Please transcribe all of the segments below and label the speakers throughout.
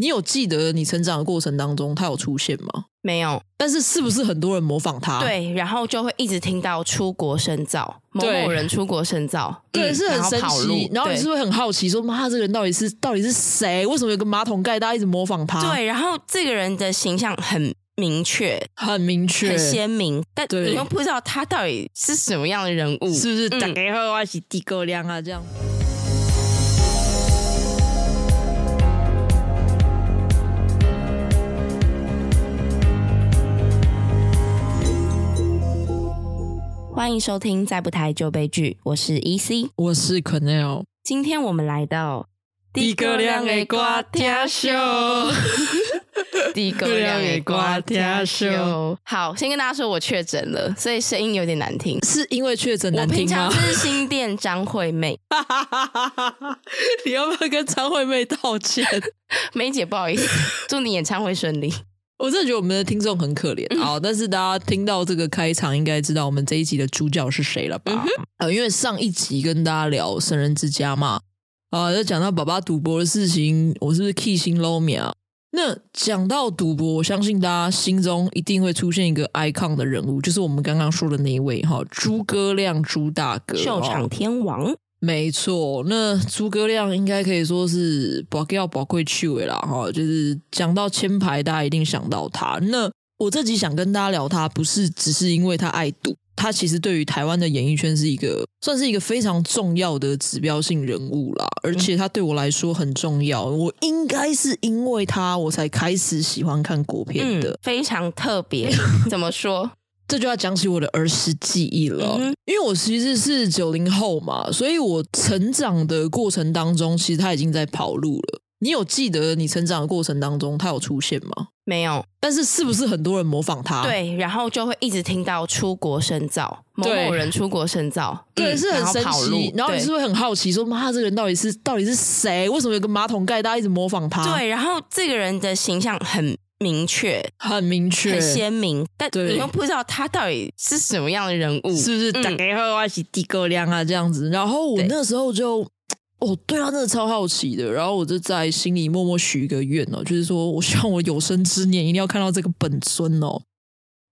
Speaker 1: 你有记得你成长的过程当中他有出现吗？
Speaker 2: 没有，
Speaker 1: 但是是不是很多人模仿他？
Speaker 2: 对，然后就会一直听到出国深造，某某人出国深造，
Speaker 1: 对，嗯、是很神奇。然后，你是会很好奇说，说妈，这个人到底是到底是谁？为什么有个马桶盖，大家一直模仿他？
Speaker 2: 对，然后这个人的形象很明确，
Speaker 1: 很明确，
Speaker 2: 很鲜明，但你又不知道他到底是什么样的人物，
Speaker 1: 是不是？大家好，我是猪哥亮啊，这样。
Speaker 2: 欢迎收听《再不抬就悲剧》，我是 EC，
Speaker 1: 我是 Quennel。
Speaker 2: 今天我们来到
Speaker 1: 猪哥亮的瓜天秀，
Speaker 2: 猪哥亮的瓜天秀。好，先跟大家说，我确诊了，所以声音有点难听，
Speaker 1: 是因为确诊难听吗？
Speaker 2: 我平常是新店张惠妹，
Speaker 1: 你要不要跟张惠妹道歉？
Speaker 2: 梅姐，不好意思，祝你演唱会顺利。
Speaker 1: 我真的觉得我们的听众很可怜啊！但是大家听到这个开场，应该知道我们这一集的主角是谁了吧？嗯、呃，因为上一集跟大家聊《神人之家》嘛，啊、呃，就讲到爸爸赌博的事情，我是不是 key 心 low 秒？那讲到赌博，我相信大家心中一定会出现一个 icon 的人物，就是我们刚刚说的那一位哈，猪哥亮朱大哥，
Speaker 2: 秀场天王。
Speaker 1: 没错，那诸葛亮应该可以说是宝要宝贵趣味啦哈，就是讲到签牌，大家一定想到他。那我这集想跟大家聊他，不是只是因为他爱赌，他其实对于台湾的演艺圈是一个算是一个非常重要的指标性人物啦，而且他对我来说很重要。我应该是因为他，我才开始喜欢看国片的，
Speaker 2: 嗯、非常特别。怎么说？
Speaker 1: 这就要讲起我的儿时记忆了，嗯、因为我其实是九零后嘛，所以我成长的过程当中，其实他已经在跑路了。你有记得你成长的过程当中他有出现吗？
Speaker 2: 没有，
Speaker 1: 但是是不是很多人模仿他？
Speaker 2: 对，然后就会一直听到出国深造，某某人出国深造，
Speaker 1: 对，是很神奇。然后你是不是很好奇说，说妈，这个人到底是到底是谁？为什么有个马桶盖，大家一直模仿他？
Speaker 2: 对，然后这个人的形象很。明确，
Speaker 1: 很明确，
Speaker 2: 很鲜明，但你又不知道他到底是什么样的人物，
Speaker 1: 是不是？大家好，我是猪哥亮啊，这样子。然后我那时候就，哦，对他真的超好奇的。然后我就在心里默默许一个愿哦，就是说我希望我有生之年一定要看到这个本尊哦。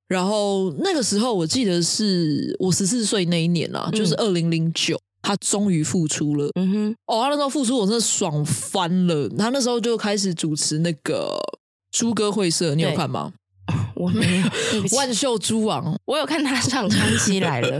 Speaker 1: 然后那个时候我记得是我十四岁那一年啊，就是二零零九，他终于复出了。嗯哼，哦，他那时候复出，我真的爽翻了。他那时候就开始主持那个。猪哥会社，你有看吗？
Speaker 2: 我没有。
Speaker 1: 万秀猪王，
Speaker 2: 我有看他上康熙来了。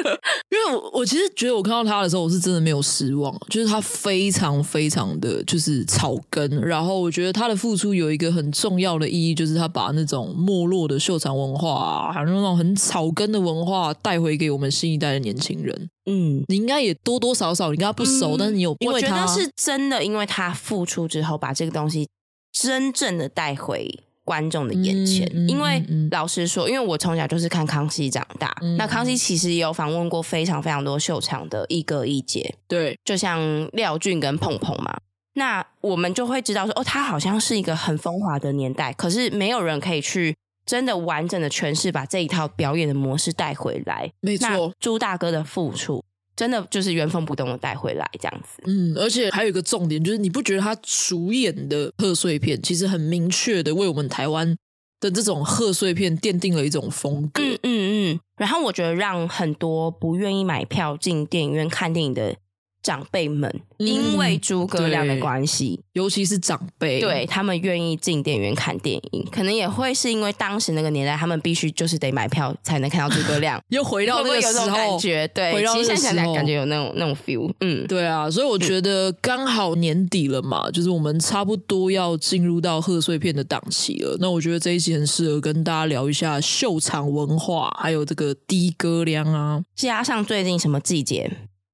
Speaker 1: 因为我我其实觉得我看到他的时候，我是真的没有失望，就是他非常非常的就是草根。然后我觉得他的付出有一个很重要的意义，就是他把那种没落的秀场文化啊，还有那种很草根的文化带回给我们新一代的年轻人。嗯，你应该也多多少少你跟他不熟，嗯、但是你有因为他，
Speaker 2: 我觉得是真的，因为他付出之后把这个东西。真正的带回观众的眼前，嗯嗯、因为老实说，因为我从小就是看康熙长大，嗯、那康熙其实也有访问过非常非常多秀场的一哥一姐，
Speaker 1: 对，
Speaker 2: 就像廖俊跟碰碰嘛，那我们就会知道说，哦，他好像是一个很风华的年代，可是没有人可以去真的完整的诠释，把这一套表演的模式带回来。
Speaker 1: 没错，
Speaker 2: 朱大哥的付出。真的就是原封不动的带回来这样子，
Speaker 1: 嗯，而且还有一个重点就是，你不觉得他主演的贺岁片其实很明确的为我们台湾的这种贺岁片奠定了一种风格，
Speaker 2: 嗯嗯嗯，然后我觉得让很多不愿意买票进电影院看电影的。长辈们因为诸葛亮的关系，
Speaker 1: 尤其是长辈，
Speaker 2: 对他们愿意进电影院看电影，可能也会是因为当时那个年代，他们必须就是得买票才能看到诸葛亮，
Speaker 1: 又回到那个 时候？
Speaker 2: 对，回到现在感觉有那种那种 feel，嗯，
Speaker 1: 对啊，所以我觉得刚好年底了嘛，嗯、就是我们差不多要进入到贺岁片的档期了，那我觉得这一集很适合跟大家聊一下秀场文化，还有这个低歌量啊，
Speaker 2: 加上最近什么季节？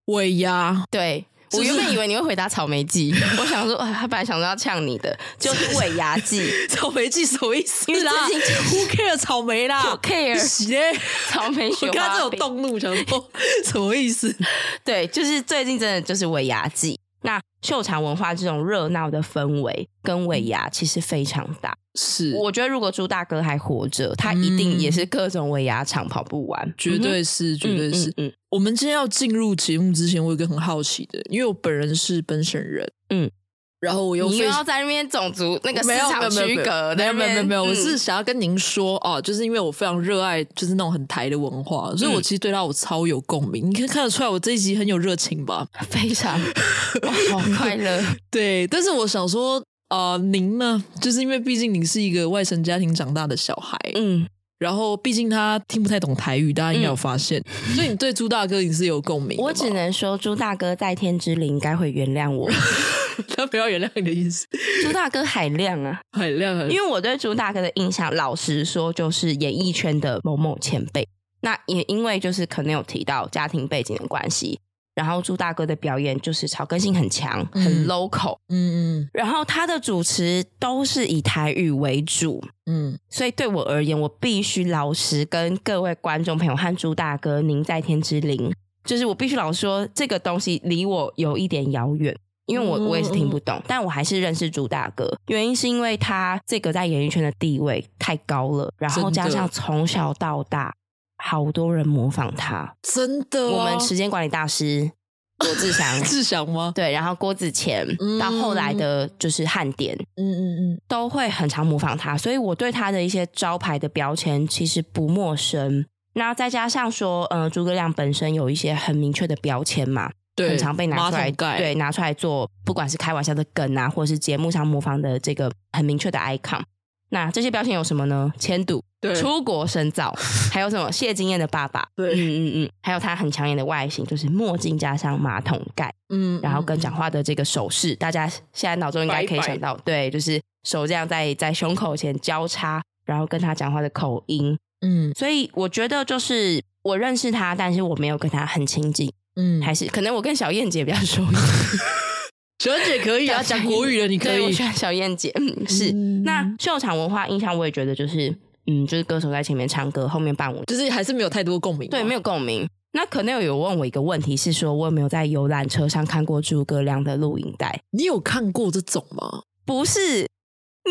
Speaker 1: 尾牙，
Speaker 2: 对，我原本以为你会回答草莓季，我想说，他本来想说要呛你的，就是尾牙季，
Speaker 1: 草莓季什么意思？因为最近 Who care 草莓啦，
Speaker 2: Who care 草莓雪花，
Speaker 1: 我刚才有动怒，想说什么意思？
Speaker 2: 对，就是最近真的就是尾牙季。那秀场文化这种热闹的氛围跟尾牙其实非常大，
Speaker 1: 是。
Speaker 2: 我觉得如果朱大哥还活着，他一定也是各种尾牙场跑不完，
Speaker 1: 绝对是，绝对是。嗯，我们今天要进入节目之前，我有一个很好奇的，因为我本人是本省人，嗯，然后我又
Speaker 2: 你又要在那边种族那个市场区隔，
Speaker 1: 没有没有没有没有，我是想要跟您说哦，就是因为我非常热爱就是那种很台的文化，所以我其实对他我超有共鸣。你可以看得出来，我这一集很有热情吧？
Speaker 2: 非常，好快乐。
Speaker 1: 对，但是我想说，呃，您呢？就是因为毕竟您是一个外省家庭长大的小孩，嗯。然后，毕竟他听不太懂台语，大家应该有发现，嗯、所以你对朱大哥你是有共鸣。
Speaker 2: 我只能说，朱大哥在天之灵应该会原谅我。
Speaker 1: 他不要原谅你的意思。
Speaker 2: 朱大哥海量啊，
Speaker 1: 海量啊！
Speaker 2: 因为我对朱大哥的印象，老实说，就是演艺圈的某某前辈。那也因为就是可能有提到家庭背景的关系。然后朱大哥的表演就是草根性很强，嗯、很 local，嗯嗯，然后他的主持都是以台语为主，嗯，所以对我而言，我必须老实跟各位观众朋友和朱大哥，您在天之灵，就是我必须老实说，这个东西离我有一点遥远，因为我我也是听不懂，嗯、但我还是认识朱大哥，原因是因为他这个在演艺圈的地位太高了，然后加上从小到大。好多人模仿他，
Speaker 1: 真的、哦。
Speaker 2: 我们时间管理大师 罗志祥，
Speaker 1: 志祥吗？
Speaker 2: 对，然后郭子乾、嗯、到后来的就是汉典，嗯嗯嗯，都会很常模仿他，所以我对他的一些招牌的标签其实不陌生。那再加上说，呃，诸葛亮本身有一些很明确的标签嘛，对，很常被拿出来，对，拿出来做，不管是开玩笑的梗啊，或者是节目上模仿的这个很明确的 icon。那这些标签有什么呢？签赌、对，出国深造，还有什么？谢金燕的爸爸，对，嗯嗯嗯，还有他很抢眼的外形，就是墨镜加上马桶盖，嗯，然后跟讲话的这个手势，嗯、大家现在脑中应该可以想到，对，就是手这样在在胸口前交叉，然后跟他讲话的口音，嗯，所以我觉得就是我认识他，但是我没有跟他很亲近，嗯，还是可能我跟小燕姐比较熟。
Speaker 1: 小燕姐可以啊，讲国语的你可以。
Speaker 2: 我喜欢小燕姐，嗯，是。嗯、那秀场文化印象，我也觉得就是，嗯，就是歌手在前面唱歌，后面伴舞，
Speaker 1: 就是还是没有太多共鸣。
Speaker 2: 对，没有共鸣。那可能有问我一个问题，是说我有没有在游览车上看过诸葛亮的录影带？
Speaker 1: 你有看过这种吗？
Speaker 2: 不是，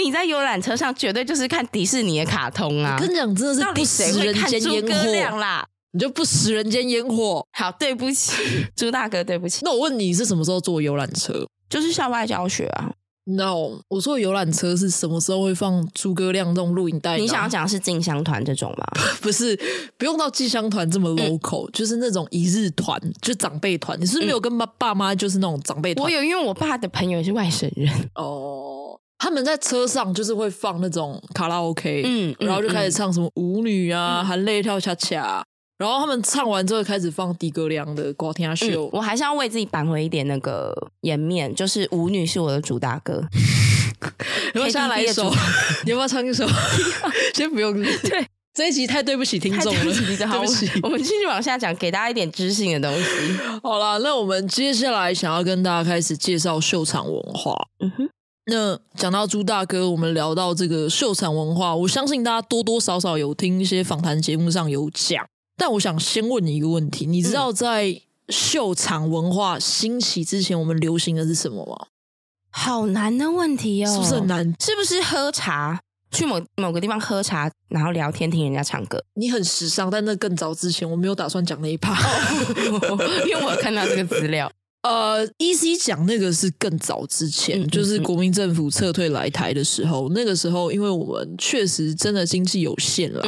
Speaker 2: 你在游览车上绝对就是看迪士尼的卡通啊！
Speaker 1: 我跟你讲，真的是不食人间烟火
Speaker 2: 啦！
Speaker 1: 你就不食人间烟火？
Speaker 2: 好，对不起，朱大哥，对不起。
Speaker 1: 那我问你是什么时候坐游览车？
Speaker 2: 就是校外教学啊
Speaker 1: ！No，我说游览车是什么时候会放诸葛亮这种录影带？
Speaker 2: 你想要讲的是进香团这种吗？
Speaker 1: 不是，不用到进香团这么 local，、嗯、就是那种一日团，就长辈团。你是不是没有跟爸爸妈，就是那种长辈团？
Speaker 2: 我有，因为我爸的朋友也是外省人
Speaker 1: 哦。他们在车上就是会放那种卡拉 OK，嗯，然后就开始唱什么舞女啊，含泪、嗯、跳恰恰。然后他们唱完之后开始放低歌亮的歌听秀，
Speaker 2: 我还是要为自己扳回一点那个颜面，就是舞女是我的主打歌。
Speaker 1: 要不要下来一首？你要不要唱一首？先不用。对，这一集太对不起听众了，对不起。
Speaker 2: 我们继续往下讲，给大家一点知性的东西。
Speaker 1: 好了，那我们接下来想要跟大家开始介绍秀场文化。嗯哼，那讲到朱大哥，我们聊到这个秀场文化，我相信大家多多少少有听一些访谈节目上有讲。但我想先问你一个问题，你知道在秀场文化兴起之前，我们流行的是什么吗？
Speaker 2: 好难的问题哦，
Speaker 1: 是不是很难？
Speaker 2: 是不是喝茶？去某某个地方喝茶，然后聊天，听人家唱歌？
Speaker 1: 你很时尚，但那更早之前，我没有打算讲那一趴，
Speaker 2: 因为我有看到这个资料。
Speaker 1: 呃，EC 讲那个是更早之前，嗯嗯嗯，就是国民政府撤退来台的时候，那个时候，因为我们确实真的经济有限了。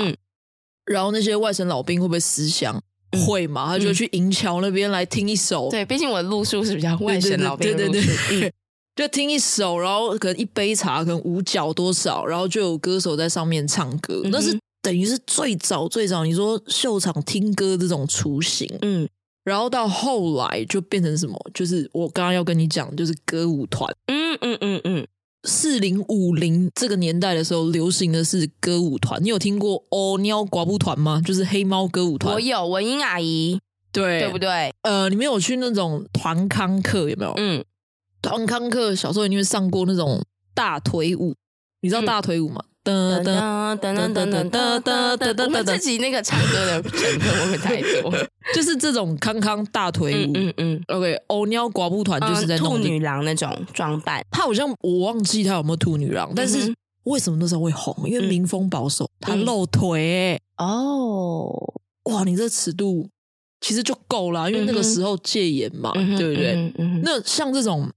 Speaker 1: 嗯然后那些外省老兵会不会思乡？嗯、会嘛？他就去银桥那边来听一首。
Speaker 2: 对，毕竟我的路数是比较外省老兵的路数。对对对对，
Speaker 1: 就听一首，然后可能一杯茶，可能五角多少，然后就有歌手在上面唱歌。嗯、那是等于是最早最早，你说秀场听歌这种雏形。嗯，然后到后来就变成什么？就是我刚刚要跟你讲，就是歌舞团。嗯嗯嗯嗯。四零五零这个年代的时候，流行的是歌舞团。你有听过哦喵寡妇团吗？就是黑猫歌舞团。
Speaker 2: 我有文英阿姨，
Speaker 1: 对
Speaker 2: 对不对？
Speaker 1: 呃，你们有去那种团康课有没有？嗯，团康课小时候一定会上过那种大腿舞，你知道大腿舞吗？嗯噔噔噔噔噔噔噔噔噔噔，我们
Speaker 2: 自己那个唱歌的 成分会不会太多？
Speaker 1: 就是这种康康大腿舞，嗯嗯，OK，欧喵寡妇团就是在
Speaker 2: 兔女郎那种装扮。
Speaker 1: 他好像我忘记他有没有兔女郎，但是为什么那时候会红？因为民风保守，他露腿。哦，哇，你这尺度其实就够了，因为那个时候戒严嘛，对不对？那像这种。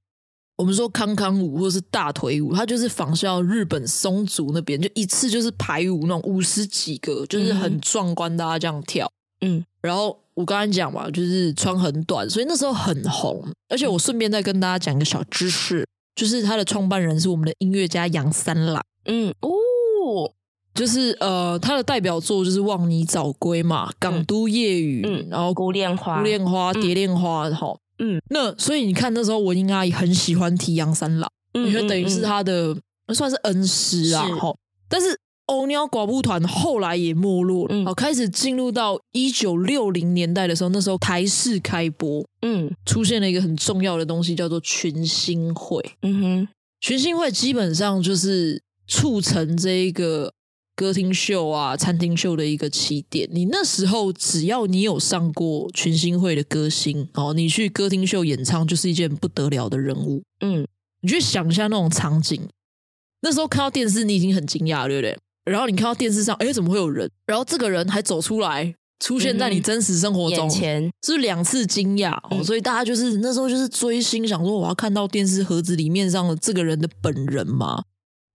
Speaker 1: 我们说康康舞或者是大腿舞，它就是仿效日本松竹那边，就一次就是排舞那种五十几个，就是很壮观，大家这样跳。嗯，然后我刚才讲嘛，就是穿很短，所以那时候很红。而且我顺便再跟大家讲一个小知识，就是它的创办人是我们的音乐家杨三郎。嗯哦，就是呃，他的代表作就是《望你早归》嘛，《港都夜雨》，嗯，然后《
Speaker 2: 孤恋花》、《
Speaker 1: 孤恋花》、《蝶恋花》哈。嗯，那所以你看那时候文英阿姨很喜欢提杨三郎，因为等于是他的算是恩师啊。哈，但是欧鸟寡妇团后来也没落了，好，开始进入到一九六零年代的时候，那时候台视开播，嗯，出现了一个很重要的东西，叫做群星会。嗯哼，群星会基本上就是促成这一个。歌厅秀啊，餐厅秀的一个起点。你那时候只要你有上过群星会的歌星哦，你去歌厅秀演唱就是一件不得了的人物。嗯，你去想一下那种场景，那时候看到电视你已经很惊讶，对不对？然后你看到电视上，哎，怎么会有人？然后这个人还走出来，出现在你真实生活中，嗯、前是两次惊讶？哦，嗯、所以大家就是那时候就是追星，想说我要看到电视盒子里面上的这个人的本人嘛。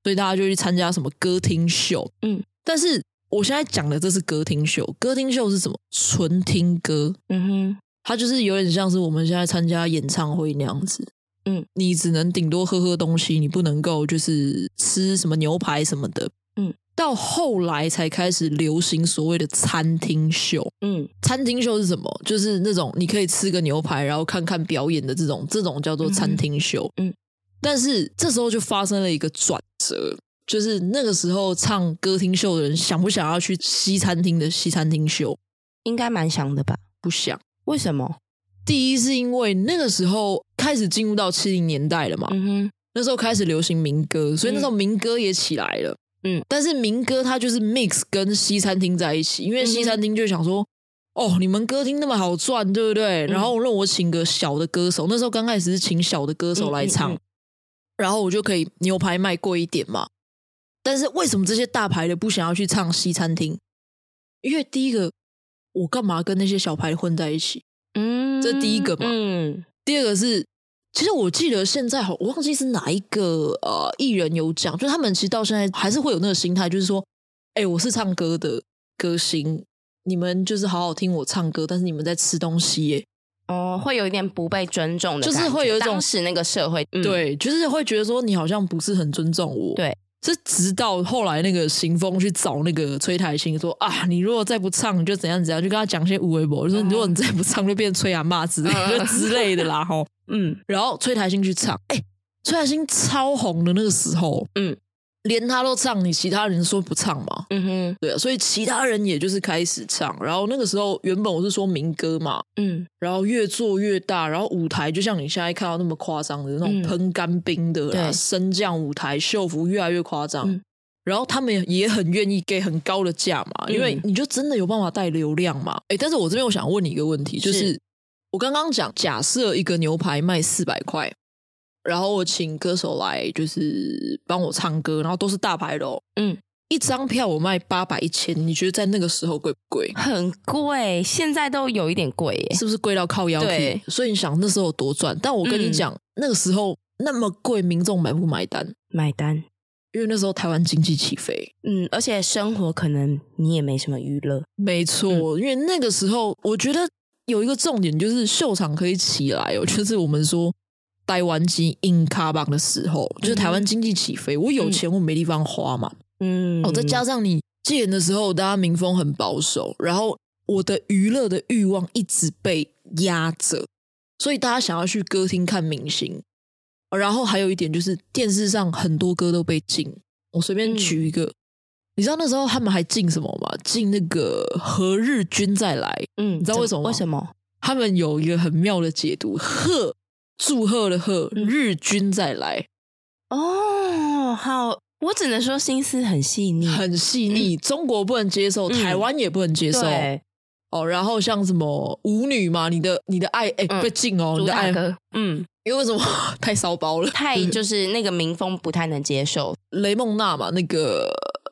Speaker 1: 所以大家就去参加什么歌厅秀，嗯，但是我现在讲的这是歌厅秀，歌厅秀是什么？纯听歌，嗯哼，它就是有点像是我们现在参加演唱会那样子，嗯，你只能顶多喝喝东西，你不能够就是吃什么牛排什么的，嗯，到后来才开始流行所谓的餐厅秀，嗯，餐厅秀是什么？就是那种你可以吃个牛排，然后看看表演的这种，这种叫做餐厅秀，嗯。嗯。但是这时候就发生了一个转折，就是那个时候唱歌厅秀的人想不想要去西餐厅的西餐厅秀？
Speaker 2: 应该蛮想的吧？
Speaker 1: 不想。
Speaker 2: 为什么？
Speaker 1: 第一是因为那个时候开始进入到七零年代了嘛，嗯哼，那时候开始流行民歌，所以那时候民歌也起来了，嗯。但是民歌它就是 mix 跟西餐厅在一起，因为西餐厅就想说，嗯、哦，你们歌厅那么好赚，对不对？嗯、然后让我请个小的歌手，那时候刚开始是请小的歌手来唱。嗯嗯嗯然后我就可以牛排卖贵一点嘛，但是为什么这些大牌的不想要去唱西餐厅？因为第一个，我干嘛跟那些小牌混在一起？嗯，这第一个嘛。嗯，第二个是，其实我记得现在好，我忘记是哪一个呃艺人有讲，就他们其实到现在还是会有那个心态，就是说，哎，我是唱歌的歌星，你们就是好好听我唱歌，但是你们在吃东西耶。
Speaker 2: 哦，会有一点不被尊重的，
Speaker 1: 就是会有一种
Speaker 2: 是那个社会，嗯、
Speaker 1: 对，就是会觉得说你好像不是很尊重我。
Speaker 2: 对，
Speaker 1: 是直到后来那个行风去找那个崔台新说啊，你如果再不唱，你就怎样怎样，就跟他讲些无微博，就说你如果你再不唱，就变崔阿嬷之类的、嗯、之类的啦，吼，嗯，然后崔台新去唱，哎，崔台新超红的那个时候，嗯。连他都唱，你其他人说不唱嘛？嗯哼，对啊，所以其他人也就是开始唱。然后那个时候，原本我是说民歌嘛，嗯，然后越做越大，然后舞台就像你现在看到那么夸张的那种喷干冰的啦，升降舞台秀服越来越夸张。嗯、然后他们也很愿意给很高的价嘛，因为你就真的有办法带流量嘛。哎，但是我这边我想问你一个问题，就是，是我刚刚讲，假设一个牛排卖四百块。然后我请歌手来，就是帮我唱歌，然后都是大牌的哦。嗯，一张票我卖八百一千，你觉得在那个时候贵不贵？
Speaker 2: 很贵，现在都有一点贵耶，
Speaker 1: 是不是贵到靠腰？对，所以你想那时候有多赚？但我跟你讲，嗯、那个时候那么贵，民众买不买单？
Speaker 2: 买单，
Speaker 1: 因为那时候台湾经济起飞，
Speaker 2: 嗯，而且生活可能你也没什么娱乐。
Speaker 1: 没错，嗯、因为那个时候我觉得有一个重点就是秀场可以起来哦，就是我们说。台湾机硬卡棒的时候，就是台湾经济起飞，我有钱我没地方花嘛。嗯，哦，再加上你戒严的时候，大家民风很保守，然后我的娱乐的欲望一直被压着，所以大家想要去歌厅看明星。然后还有一点就是电视上很多歌都被禁。我随便举一个，嗯、你知道那时候他们还禁什么吗？禁那个何日君再来。嗯，你知道为什么吗？
Speaker 2: 为什么？
Speaker 1: 他们有一个很妙的解读，贺。祝贺的贺，日军再来。
Speaker 2: 哦，好，我只能说心思很细腻，
Speaker 1: 很细腻。中国不能接受，台湾也不能接受。哦，然后像什么舞女嘛，你的你的爱哎被禁哦，你的爱嗯，因为什么？太骚包了，
Speaker 2: 太就是那个民风不太能接受。
Speaker 1: 雷梦娜嘛，那个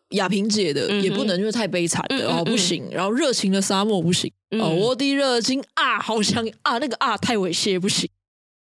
Speaker 1: 亚萍姐的也不能，因为太悲惨的哦不行。然后热情的沙漠不行。哦，我的热情啊，好像啊那个啊太猥亵不行。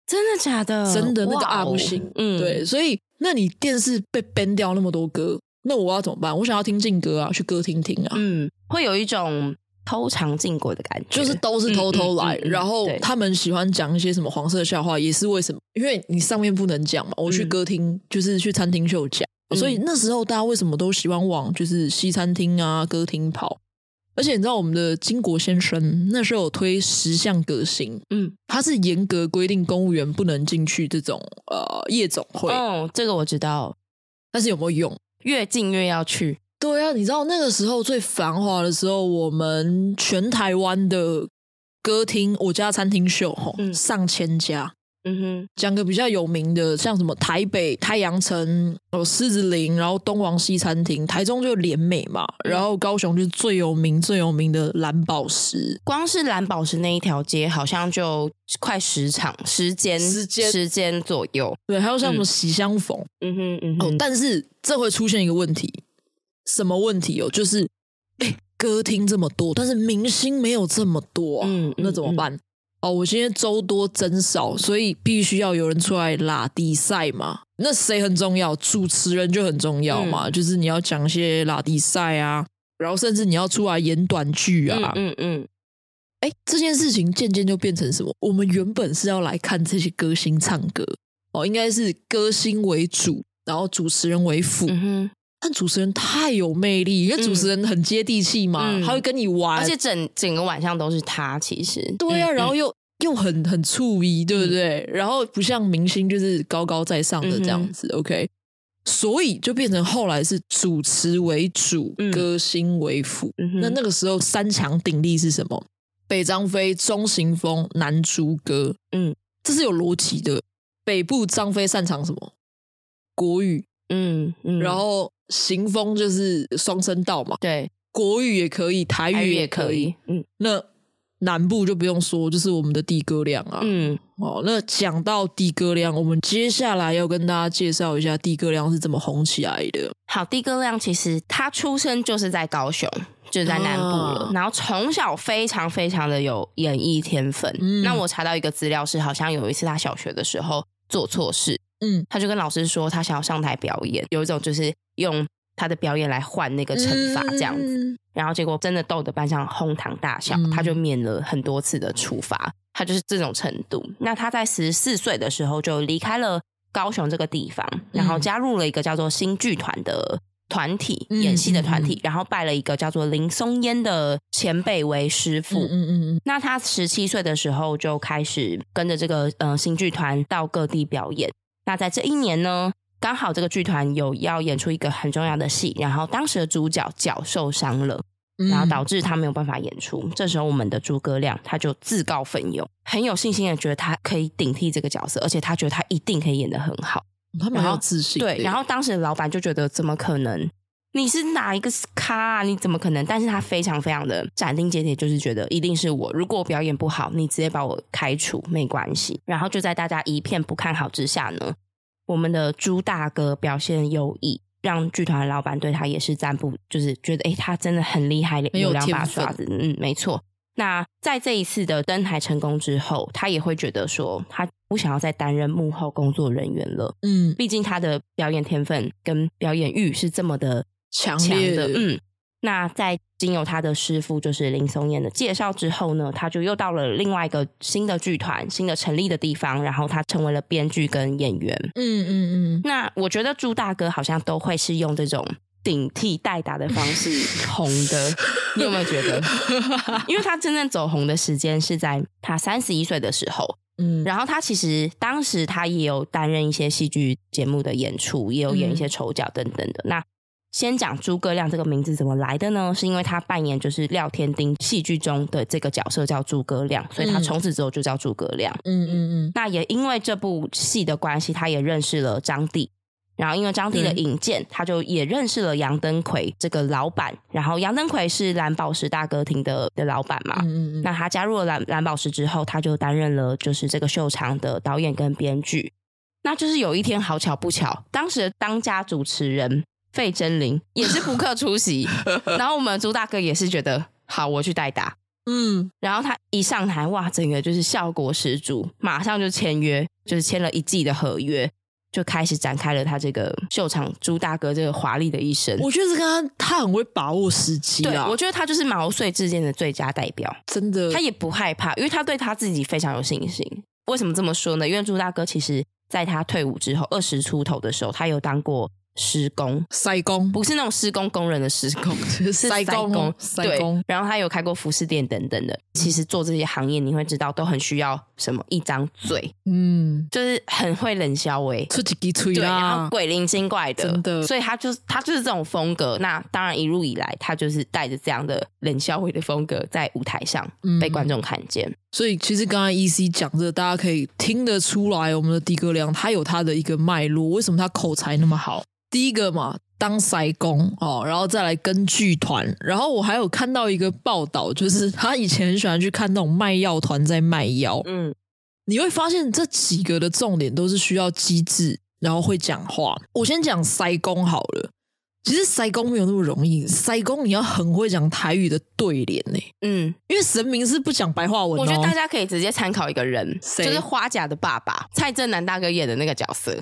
Speaker 2: 真的假的？
Speaker 1: 真的那个啊不行。嗯，对，所以那你电视被 ban 掉那么多歌，那我要怎么办？我想要听劲歌啊，去歌厅听啊。
Speaker 2: 嗯，会有一种偷尝禁果的感觉，
Speaker 1: 就是都是偷偷来。嗯嗯嗯嗯、然后他们喜欢讲一些什么黄色笑话，也是为什么？因为你上面不能讲嘛。我去歌厅，嗯、就是去餐厅秀讲，所以那时候大家为什么都喜欢往就是西餐厅啊、歌厅跑？而且你知道我们的金国先生那时候有推十项革新，嗯，他是严格规定公务员不能进去这种呃夜总会。
Speaker 2: 哦，这个我知道，
Speaker 1: 但是有没有用？
Speaker 2: 越近越要去。
Speaker 1: 对啊，你知道那个时候最繁华的时候，我们全台湾的歌厅，我家餐厅秀吼，嗯，上千家。嗯哼，讲个比较有名的，像什么台北太阳城有狮子林，然后东王西餐厅，台中就联美嘛，然后高雄就是最有名最有名的蓝宝石，
Speaker 2: 光是蓝宝石那一条街好像就快十场，时间时间时间左右。
Speaker 1: 对，还有像什么喜相逢，嗯哼嗯哼，哦，但是这会出现一个问题，什么问题哦？就是哎，歌厅这么多，但是明星没有这么多，嗯，那怎么办？嗯哦，我今天周多增少，所以必须要有人出来拉低赛嘛。那谁很重要？主持人就很重要嘛。嗯、就是你要讲一些拉低赛啊，然后甚至你要出来演短剧啊。嗯嗯。哎、嗯嗯，这件事情渐渐就变成什么？我们原本是要来看这些歌星唱歌，哦，应该是歌星为主，然后主持人为辅。但主持人太有魅力，因为主持人很接地气嘛，嗯、他会跟你玩，
Speaker 2: 而且整整个晚上都是他。其实
Speaker 1: 对啊，然后又、嗯、又很很醋意，对不对？嗯、然后不像明星就是高高在上的这样子。嗯、OK，所以就变成后来是主持为主，嗯、歌星为辅。嗯、那那个时候三强鼎立是什么？北张飞、中型风、南朱歌。嗯，这是有逻辑的。北部张飞擅长什么？国语。嗯，嗯然后。行风就是双声道嘛，
Speaker 2: 对，
Speaker 1: 国语也可以，台语也可以，可以。嗯，那南部就不用说，就是我们的地哥亮啊，嗯，哦，那讲到地哥亮，我们接下来要跟大家介绍一下地哥亮是怎么红起来的。
Speaker 2: 好，地哥亮其实他出生就是在高雄，就是在南部了，啊、然后从小非常非常的有演艺天分。嗯、那我查到一个资料是，好像有一次他小学的时候做错事。嗯，他就跟老师说，他想要上台表演，有一种就是用他的表演来换那个惩罚这样子，嗯、然后结果真的逗得班上哄堂大笑，嗯、他就免了很多次的处罚，他就是这种程度。那他在十四岁的时候就离开了高雄这个地方，然后加入了一个叫做新剧团的团体，嗯、演戏的团体，然后拜了一个叫做林松烟的前辈为师傅。嗯嗯嗯。那他十七岁的时候就开始跟着这个呃新剧团到各地表演。那在这一年呢，刚好这个剧团有要演出一个很重要的戏，然后当时的主角脚受伤了，然后导致他没有办法演出。嗯、这时候，我们的诸葛亮他就自告奋勇，很有信心的觉得他可以顶替这个角色，而且他觉得他一定可以演得很好。
Speaker 1: 他蛮有自信。
Speaker 2: 对，然后当时的老板就觉得怎么可能？你是哪一个咖啊？你怎么可能？但是他非常非常的斩钉截铁，就是觉得一定是我。如果我表演不好，你直接把我开除没关系。然后就在大家一片不看好之下呢，我们的朱大哥表现优异，让剧团的老板对他也是赞不，就是觉得诶，他真的很厉害，有两把刷子。嗯，没错。那在这一次的登台成功之后，他也会觉得说，他不想要再担任幕后工作人员了。嗯，毕竟他的表演天分跟表演欲是这么的。强烈的，嗯，那在经由他的师傅就是林松燕的介绍之后呢，他就又到了另外一个新的剧团、新的成立的地方，然后他成为了编剧跟演员。嗯嗯嗯。那我觉得朱大哥好像都会是用这种顶替代打的方式 红的，你有没有觉得？因为他真正走红的时间是在他三十一岁的时候。嗯，然后他其实当时他也有担任一些戏剧节目的演出，也有演一些丑角等等的。那先讲诸葛亮这个名字怎么来的呢？是因为他扮演就是廖天丁戏剧中的这个角色叫诸葛亮，所以他从此之后就叫诸葛亮。嗯嗯嗯。那也因为这部戏的关系，他也认识了张帝，然后因为张帝的引荐，嗯、他就也认识了杨登魁这个老板。然后杨登魁是蓝宝石大歌厅的的老板嘛。嗯嗯。那他加入了蓝蓝宝石之后，他就担任了就是这个秀场的导演跟编剧。那就是有一天好巧不巧，当时的当家主持人。费真灵 也是不克出席，然后我们朱大哥也是觉得好，我去代打。嗯，然后他一上台，哇，整个就是效果十足，马上就签约，就是签了一季的合约。就开始展开了他这个秀场朱大哥这个华丽的一生。
Speaker 1: 我觉得他，他很会把握时机。
Speaker 2: 对，我觉得他就是毛遂自荐的最佳代表。
Speaker 1: 真的，
Speaker 2: 他也不害怕，因为他对他自己非常有信心。为什么这么说呢？因为朱大哥其实在他退伍之后，二十出头的时候，他有当过。施工，
Speaker 1: 塞工
Speaker 2: 不是那种施工工人的施工，是塞工，塞工。然后他有开过服饰店等等的。其实做这些行业，你会知道都很需要什么？一张嘴，嗯，就是很会冷笑话，
Speaker 1: 出几滴嘴啦，
Speaker 2: 然后鬼灵精怪的，
Speaker 1: 真的。
Speaker 2: 所以他就是他就是这种风格。那当然一路以来，他就是带着这样的冷笑话的风格，在舞台上被观众看见。
Speaker 1: 所以其实刚才 EC 讲这，大家可以听得出来，我们的的哥亮他有他的一个脉络，为什么他口才那么好？第一个嘛，当塞工哦，然后再来跟剧团，然后我还有看到一个报道，就是他以前很喜欢去看那种卖药团在卖药，嗯，你会发现这几个的重点都是需要机智，然后会讲话。我先讲塞工好了。其实塞工没有那么容易，塞工你要很会讲台语的对联呢。嗯，因为神明是不讲白话文。
Speaker 2: 我觉得大家可以直接参考一个人，就是花甲的爸爸蔡正南大哥演的那个角色。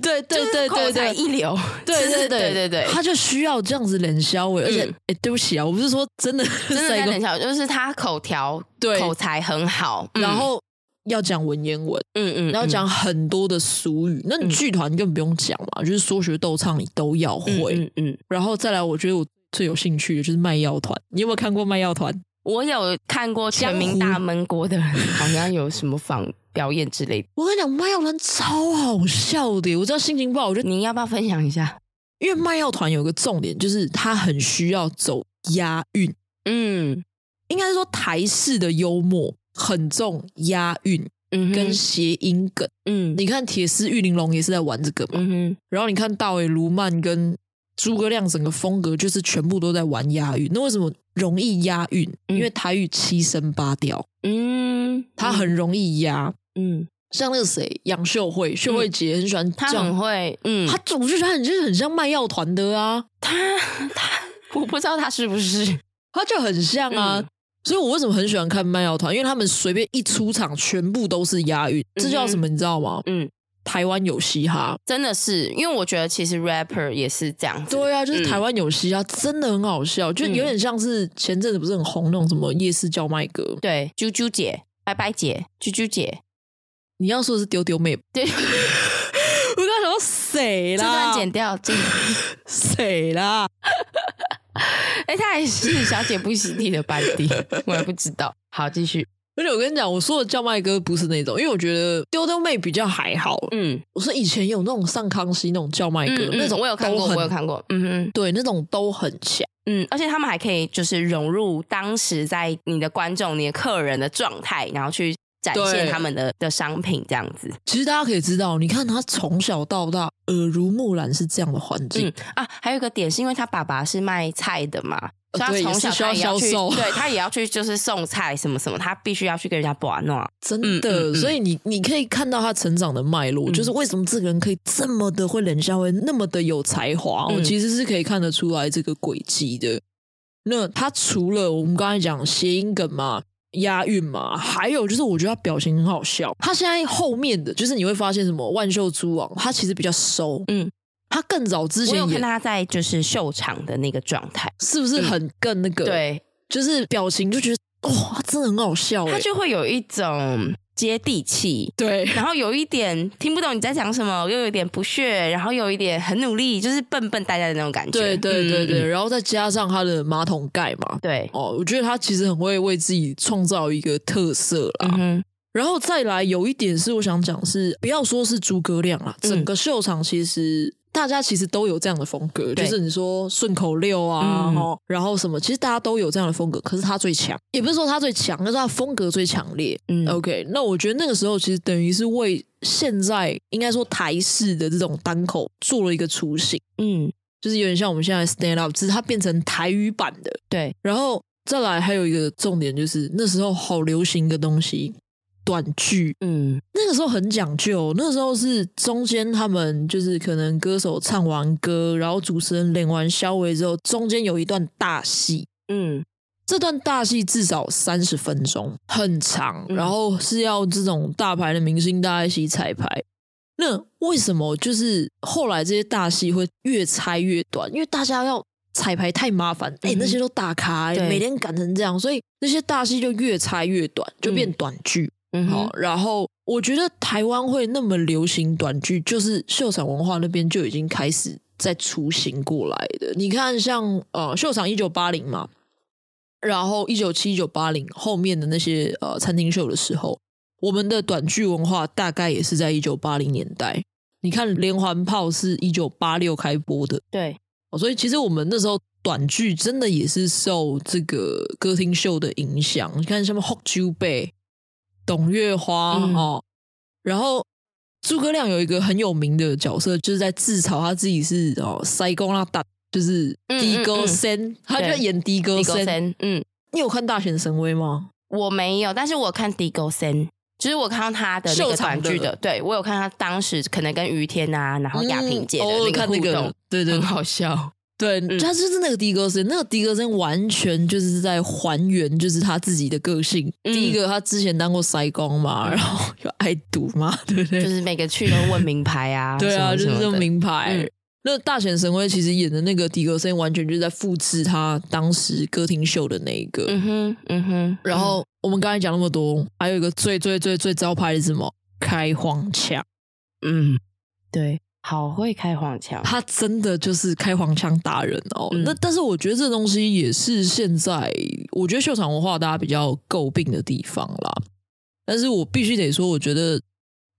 Speaker 1: 对对对对对，
Speaker 2: 一流。
Speaker 1: 对对对 对对对，他就需要这样子冷笑话，而且哎，对不起啊，我不是说真的
Speaker 2: 真的在冷笑，就是他口条对口才很好，
Speaker 1: 然后。要讲文言文，嗯嗯，然后讲很多的俗语，那你剧团根本不用讲嘛，就是说学逗唱你都要会，嗯嗯，然后再来，我觉得我最有兴趣的就是卖药团，你有没有看过卖药团？
Speaker 2: 我有看过全民大闷锅的，好像有什么仿表演之类的。
Speaker 1: 我跟你讲，卖药团超好笑的，我知道心情不好，我觉得
Speaker 2: 你要不要分享一下？
Speaker 1: 因为卖药团有个重点，就是他很需要走押韵，嗯，应该是说台式的幽默。很重押韵，嗯，跟谐音梗，嗯，你看铁丝玉玲珑也是在玩这个嘛，嗯哼，然后你看大尾卢曼跟诸葛亮整个风格就是全部都在玩押韵，那为什么容易押韵？因为台语七声八调，嗯，它很容易押，嗯，像那个谁杨秀慧，秀慧姐很喜欢，
Speaker 2: 她很会，嗯，
Speaker 1: 她总是觉得很就是很像卖药团的啊，
Speaker 2: 她她我不知道她是不是，
Speaker 1: 她就很像啊。所以我为什么很喜欢看慢药团？因为他们随便一出场，全部都是押韵，这叫什么？你知道吗？嗯，台湾有嘻哈，
Speaker 2: 真的是，因为我觉得其实 rapper 也是这样子。
Speaker 1: 对啊，就是台湾有嘻哈，真的很好笑，就有点像是前阵子不是很红那种什么夜市叫卖歌，
Speaker 2: 对，啾啾姐、拜拜姐、啾啾姐，
Speaker 1: 你要说的是丢丢妹，对，我刚才说谁啦？
Speaker 2: 这段剪掉，
Speaker 1: 谁啦？
Speaker 2: 哎，他还是小姐不洗地的班底，我还不知道。好，继续。
Speaker 1: 而且我跟你讲，我说的叫卖哥不是那种，因为我觉得丢丢妹比较还好。嗯，我说以前有那种上康熙那种叫卖歌，那种
Speaker 2: 我有看过，我有看过。嗯嗯，
Speaker 1: 对，那种都很强。
Speaker 2: 嗯，而且他们还可以就是融入当时在你的观众、你的客人的状态，然后去。展现他们的的商品这样子，
Speaker 1: 其实大家可以知道，你看他从小到大耳濡目染是这样的环境、嗯、
Speaker 2: 啊。还有一个点是因为他爸爸是卖菜的嘛，
Speaker 1: 呃、
Speaker 2: 所以他从小他也要去，对他也要去就是送菜什么什么，他必须要去跟人家把弄。
Speaker 1: 真的，所以你你可以看到他成长的脉络，嗯、就是为什么这个人可以这么的会冷笑话，那么的有才华，我、嗯、其实是可以看得出来这个轨迹的。那他除了我们刚才讲谐音梗嘛。押韵嘛，还有就是我觉得他表情很好笑。他现在后面的就是你会发现什么万秀珠王，他其实比较收。嗯，他更早之前
Speaker 2: 我有看他在就是秀场的那个状态，
Speaker 1: 是不是很更那个？
Speaker 2: 对，
Speaker 1: 就是表情就觉得哇，真的很好笑。
Speaker 2: 他就会有一种。接地气，
Speaker 1: 对，
Speaker 2: 然后有一点听不懂你在讲什么，又有一点不屑，然后有一点很努力，就是笨笨呆呆的那种感觉。
Speaker 1: 对对对对，嗯、然后再加上他的马桶盖嘛，
Speaker 2: 对
Speaker 1: 哦，我觉得他其实很会为自己创造一个特色啦。嗯、然后再来有一点是我想讲是，不要说是诸葛亮啦，整个秀场其实。大家其实都有这样的风格，就是你说顺口溜啊，嗯、然后什么，其实大家都有这样的风格。可是他最强，也不是说他最强，但是他风格最强烈。嗯，OK，那我觉得那个时候其实等于是为现在应该说台式的这种单口做了一个雏形。嗯，就是有点像我们现在 stand up，只是它变成台语版的。
Speaker 2: 对，
Speaker 1: 然后再来还有一个重点就是那时候好流行的东西。短剧，嗯，那个时候很讲究。那个时候是中间他们就是可能歌手唱完歌，然后主持人领完消尾之后，中间有一段大戏，嗯，这段大戏至少三十分钟，很长，然后是要这种大牌的明星大家一起彩排。那为什么就是后来这些大戏会越拆越短？因为大家要彩排太麻烦，哎、欸，那些都大咖，每天赶成这样，所以那些大戏就越拆越短，就变短剧。嗯，好，然后我觉得台湾会那么流行短剧，就是秀场文化那边就已经开始在雏形过来的。你看像，像呃秀场一九八零嘛，然后一九七一九八零后面的那些呃餐厅秀的时候，我们的短剧文化大概也是在一九八零年代。你看连环炮是一九八六开播的，
Speaker 2: 对，
Speaker 1: 所以其实我们那时候短剧真的也是受这个歌厅秀的影响。你看什么福州贝。董月花、嗯、哦，然后诸葛亮有一个很有名的角色，就是在自嘲他自己是哦塞公拉大，就是的哥森，嗯。嗯嗯、他就在演的哥森。嗯，你有看大显神威吗？
Speaker 2: 我没有，但是我看的哥森，就是我看到他的那个短剧的，对我有看他当时可能跟于天啊，然后亚萍姐的那个互
Speaker 1: 动，对对，很好笑。对，嗯、他就是那个的哥森，那个的哥森完全就是在还原，就是他自己的个性。嗯、第一个，他之前当过塞工嘛，然后又爱赌嘛，对不对？
Speaker 2: 就是每个去都问名牌啊，
Speaker 1: 对啊，就是这名牌。嗯、那大显神威其实演的那个的哥森，完全就是在复制他当时歌厅秀的那一个。嗯哼，嗯哼。然后我们刚才讲那么多，还有一个最最最最招牌的是什么？开黄腔。
Speaker 2: 嗯，对。好会开黄腔，
Speaker 1: 他真的就是开黄腔达人哦。嗯、那但是我觉得这东西也是现在我觉得秀场文化大家比较诟病的地方啦。但是我必须得说，我觉得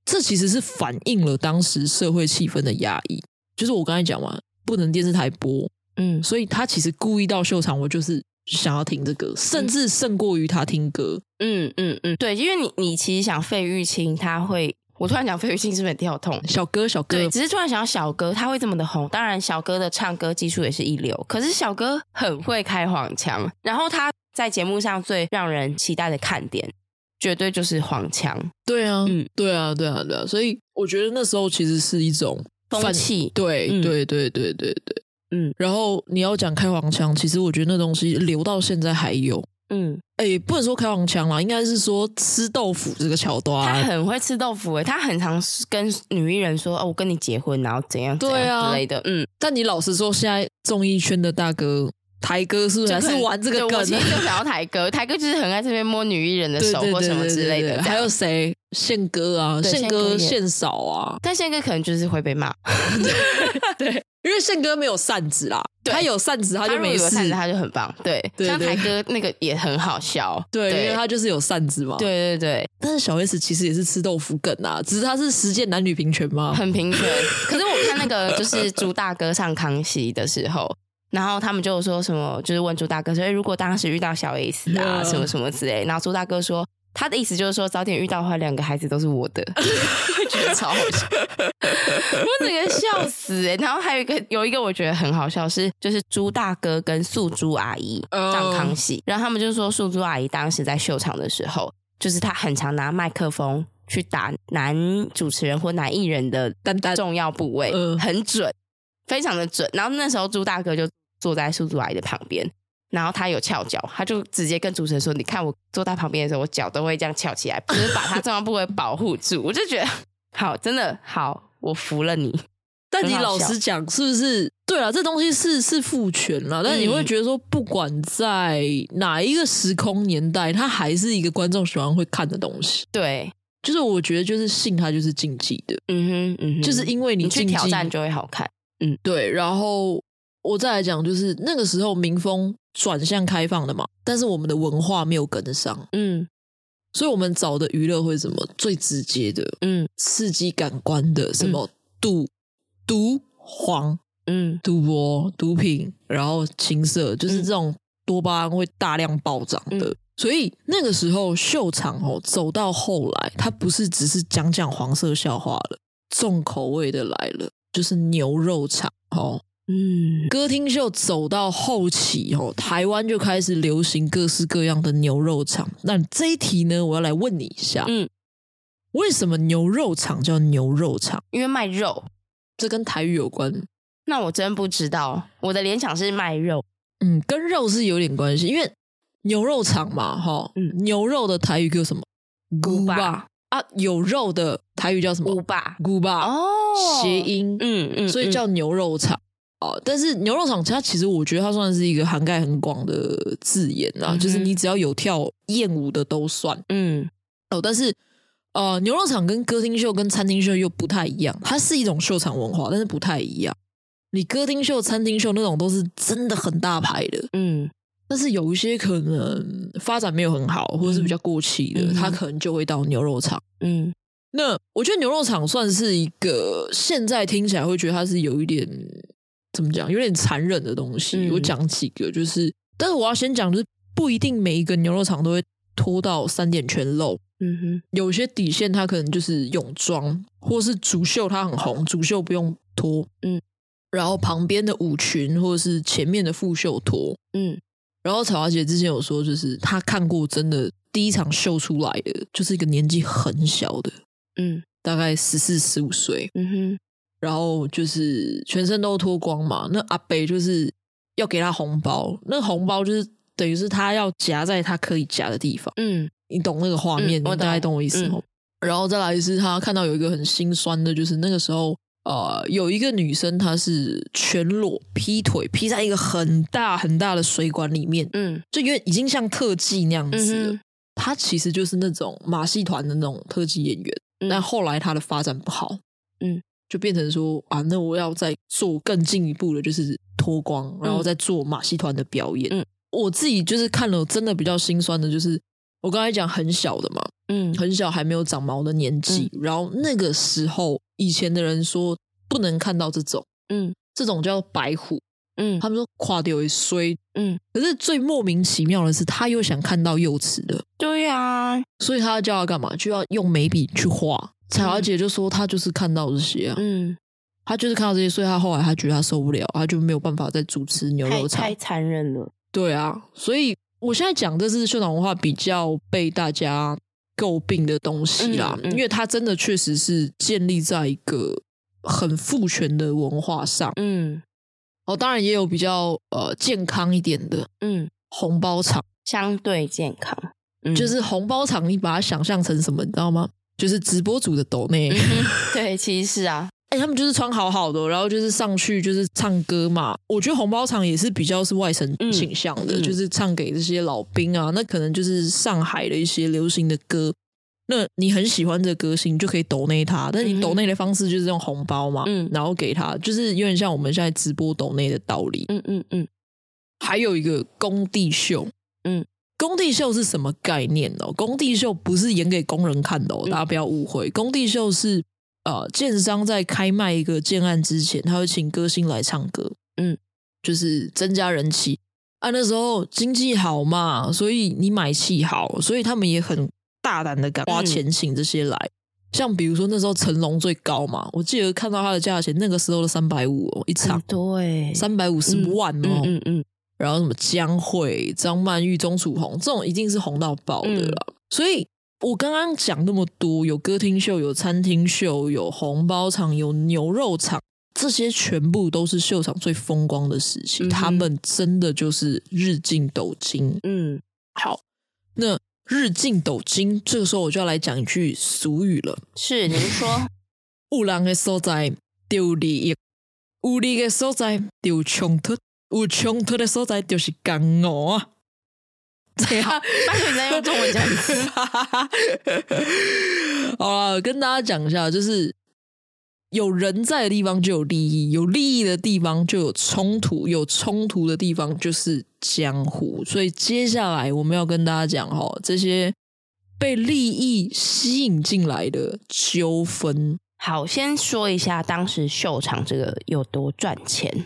Speaker 1: 这其实是反映了当时社会气氛的压抑。就是我刚才讲嘛，不能电视台播，嗯，所以他其实故意到秀场，我就是想要听这个，甚至胜过于他听歌。
Speaker 2: 嗯嗯嗯，对，因为你你其实想费玉清他会。我突然讲费玉清是不是很跳痛？
Speaker 1: 小哥，小哥，
Speaker 2: 对，只是突然想到小哥他会这么的红。当然，小哥的唱歌技术也是一流，可是小哥很会开黄腔。然后他在节目上最让人期待的看点，绝对就是黄腔。
Speaker 1: 对啊，嗯，对啊，对啊，对啊。所以我觉得那时候其实是一种
Speaker 2: 风气。
Speaker 1: 对，嗯、对，对，对，对，对，嗯。然后你要讲开黄腔，其实我觉得那东西留到现在还有。嗯，哎、欸，不能说开黄腔啦，应该是说吃豆腐这个桥段。
Speaker 2: 他很会吃豆腐诶、欸，他很常跟女艺人说：“哦，我跟你结婚，然后怎样怎样之类的。”嗯，
Speaker 1: 但你老实说，现在综艺圈的大哥台哥是不是还是玩这个梗？
Speaker 2: 我其实就想要台哥，台哥就是很爱这边摸女艺人的手或什么之类的。
Speaker 1: 还有谁？宪哥啊，宪哥宪嫂啊，
Speaker 2: 但宪哥可能就是会被骂。
Speaker 1: 对，因为宪哥没有扇子啦。他有扇子，他就没事，
Speaker 2: 扇子他就很棒。对，像台哥那个也很好笑。
Speaker 1: 对，因为他就是有扇子嘛。
Speaker 2: 对对对。
Speaker 1: 但是小 S 其实也是吃豆腐梗啊，只是他是实践男女平权吗？
Speaker 2: 很平权。可是我看那个就是朱大哥上康熙的时候，然后他们就说什么，就是问朱大哥说：“哎，如果当时遇到小 S 啊，什么什么之类。”然后朱大哥说。他的意思就是说，早点遇到的话，两个孩子都是我的，觉得超好笑，我整个笑死哎、欸！然后还有一个，有一个我觉得很好笑是，就是朱大哥跟素珠阿姨上康熙，然后他们就说素珠阿姨当时在秀场的时候，就是他很常拿麦克风去打男主持人或男艺人的重要部位，很准，非常的准。然后那时候朱大哥就坐在素珠阿姨的旁边。然后他有翘脚，他就直接跟主持人说：“你看我坐他旁边的时候，我脚都会这样翘起来，就是把他重要部位保护住。”我就觉得好，真的好，我服了你。
Speaker 1: 但你老实讲，是不是？对啊，这东西是是父权了，但你会觉得说，不管在哪一个时空年代，它还是一个观众喜欢会看的东西。
Speaker 2: 对，
Speaker 1: 就是我觉得，就是性它就是禁忌的。嗯哼，嗯哼，就是因为你，
Speaker 2: 你去挑战就会好看。
Speaker 1: 嗯，对。然后我再来讲，就是那个时候民风。转向开放的嘛，但是我们的文化没有跟得上，嗯，所以我们找的娱乐会什么？最直接的，嗯，刺激感官的什么赌、毒、黄，嗯，赌博、毒品，然后青色，就是这种多巴胺会大量暴涨的。嗯、所以那个时候秀场哦，走到后来，它不是只是讲讲黄色笑话了，重口味的来了，就是牛肉场哦。嗯，歌厅秀走到后期哦，台湾就开始流行各式各样的牛肉场。那这一题呢，我要来问你一下，嗯，为什么牛肉场叫牛肉场？
Speaker 2: 因为卖肉，
Speaker 1: 这跟台语有关？
Speaker 2: 那我真不知道，我的联想是卖肉，
Speaker 1: 嗯，跟肉是有点关系，因为牛肉场嘛，哈，嗯，牛肉的台语叫什么？
Speaker 2: 古巴。
Speaker 1: 啊，有肉的台语叫什么？
Speaker 2: 古巴，
Speaker 1: 古巴。
Speaker 2: 哦，
Speaker 1: 谐音，
Speaker 2: 嗯嗯，
Speaker 1: 所以叫牛肉场哦。但是牛肉场它其实我觉得它算是一个涵盖很广的字眼啊，嗯、就是你只要有跳艳舞的都算，嗯哦。但是呃，牛肉场跟歌厅秀跟餐厅秀又不太一样，它是一种秀场文化，但是不太一样。你歌厅秀、餐厅秀那种都是真的很大牌的，嗯。但是有一些可能发展没有很好，或者是比较过气的，他、嗯、可能就会到牛肉场。嗯，那我觉得牛肉场算是一个现在听起来会觉得它是有一点怎么讲，有点残忍的东西。嗯、我讲几个，就是，但是我要先讲，就是不一定每一个牛肉场都会拖到三点全露。嗯哼，有些底线它可能就是泳装，或是主秀它很红，主秀不用脱。嗯，然后旁边的舞裙或者是前面的副秀脱。嗯。然后草华姐之前有说，就是她看过真的第一场秀出来的，就是一个年纪很小的，嗯，大概十四十五岁，嗯哼，然后就是全身都脱光嘛。那阿北就是要给他红包，那个红包就是等于是他要夹在他可以夹的地方，嗯，你懂那个画面，嗯、你大概懂我意思吗？嗯、然后再来是他看到有一个很心酸的，就是那个时候。呃，有一个女生，她是全裸劈腿，劈在一个很大很大的水管里面，嗯，就因为已经像特技那样子了。嗯、她其实就是那种马戏团的那种特技演员，嗯、但后来她的发展不好，嗯，就变成说啊，那我要再做更进一步的，就是脱光，然后再做马戏团的表演。嗯，我自己就是看了，真的比较心酸的，就是我刚才讲很小的嘛，嗯，很小还没有长毛的年纪，嗯、然后那个时候。以前的人说不能看到这种，嗯，这种叫白虎，嗯，他们说垮掉一衰，嗯，可是最莫名其妙的是，他又想看到幼齿的，
Speaker 2: 对呀、啊，
Speaker 1: 所以他叫他干嘛？就要用眉笔去画。彩华姐就说她就是看到这些啊，嗯，她就是看到这些，所以她后来她觉得她受不了，她就没有办法再主持牛肉场，
Speaker 2: 太残忍了。
Speaker 1: 对啊，所以我现在讲的是秀场文化比较被大家。诟病的东西啦，嗯嗯、因为它真的确实是建立在一个很父权的文化上。嗯，哦，当然也有比较呃健康一点的，嗯，红包场
Speaker 2: 相对健康，
Speaker 1: 嗯、就是红包场，你把它想象成什么，你知道吗？就是直播组的抖内、嗯。
Speaker 2: 对，其实是啊，
Speaker 1: 哎、欸，他们就是穿好好的，然后就是上去就是唱歌嘛。我觉得红包场也是比较是外省倾向的，嗯、就是唱给这些老兵啊，那可能就是上海的一些流行的歌。那你很喜欢这个歌星，就可以抖内他，但是你抖内的方式就是用红包嘛，嗯，然后给他，就是有点像我们现在直播抖内的道理，嗯嗯嗯。还有一个工地秀，嗯，工地秀是什么概念哦？工地秀不是演给工人看的哦，大家不要误会。嗯、工地秀是呃，建商在开卖一个建案之前，他会请歌星来唱歌，嗯，就是增加人气。啊，那时候经济好嘛，所以你买气好，所以他们也很。大胆的敢花钱请这些来，嗯、像比如说那时候成龙最高嘛，我记得看到他的价钱，那个时候的三百五哦一场，
Speaker 2: 对，
Speaker 1: 三百五十万哦，嗯嗯，嗯嗯然后什么江蕙、张曼玉、钟楚红这种一定是红到爆的了。嗯、所以我刚刚讲那么多，有歌厅秀、有餐厅秀、有红包场、有牛肉场，这些全部都是秀场最风光的时期，嗯、他们真的就是日进斗金。嗯，好，那。日进斗金，这个时候我就要来讲一句俗语了。
Speaker 2: 是，您说，
Speaker 1: 有人的所在就利益，有利的所在就冲突，有冲突的所在就是干饿啊。这样，
Speaker 2: 那你再用中文讲一次。
Speaker 1: 好了，跟大家讲一下，就是。有人在的地方就有利益，有利益的地方就有冲突，有冲突的地方就是江湖。所以接下来我们要跟大家讲哈，这些被利益吸引进来的纠纷。
Speaker 2: 好，先说一下当时秀场这个有多赚钱，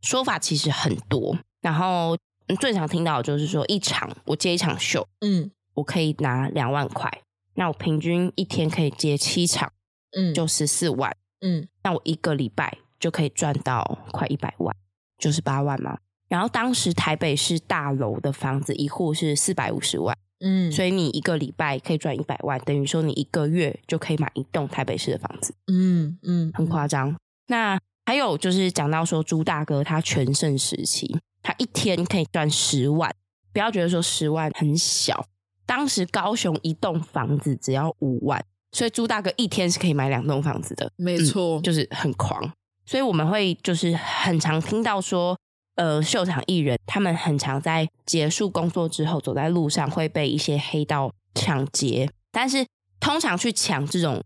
Speaker 2: 说法其实很多。然后最常听到的就是说，一场我接一场秀，嗯，我可以拿两万块，那我平均一天可以接七场，嗯，就十四万。嗯，那我一个礼拜就可以赚到快一百万，就是八万嘛。然后当时台北市大楼的房子一户是四百五十万，嗯，所以你一个礼拜可以赚一百万，等于说你一个月就可以买一栋台北市的房子，嗯嗯，很夸张。那还有就是讲到说朱大哥他全盛时期，他一天可以赚十万，不要觉得说十万很小，当时高雄一栋房子只要五万，所以朱大哥一天是可以买两栋房子的，
Speaker 1: 没错、
Speaker 2: 嗯，就是很狂。所以我们会就是很常听到说，呃，秀场艺人他们很常在结束工作之后，走在路上会被一些黑道抢劫，但是通常去抢这种。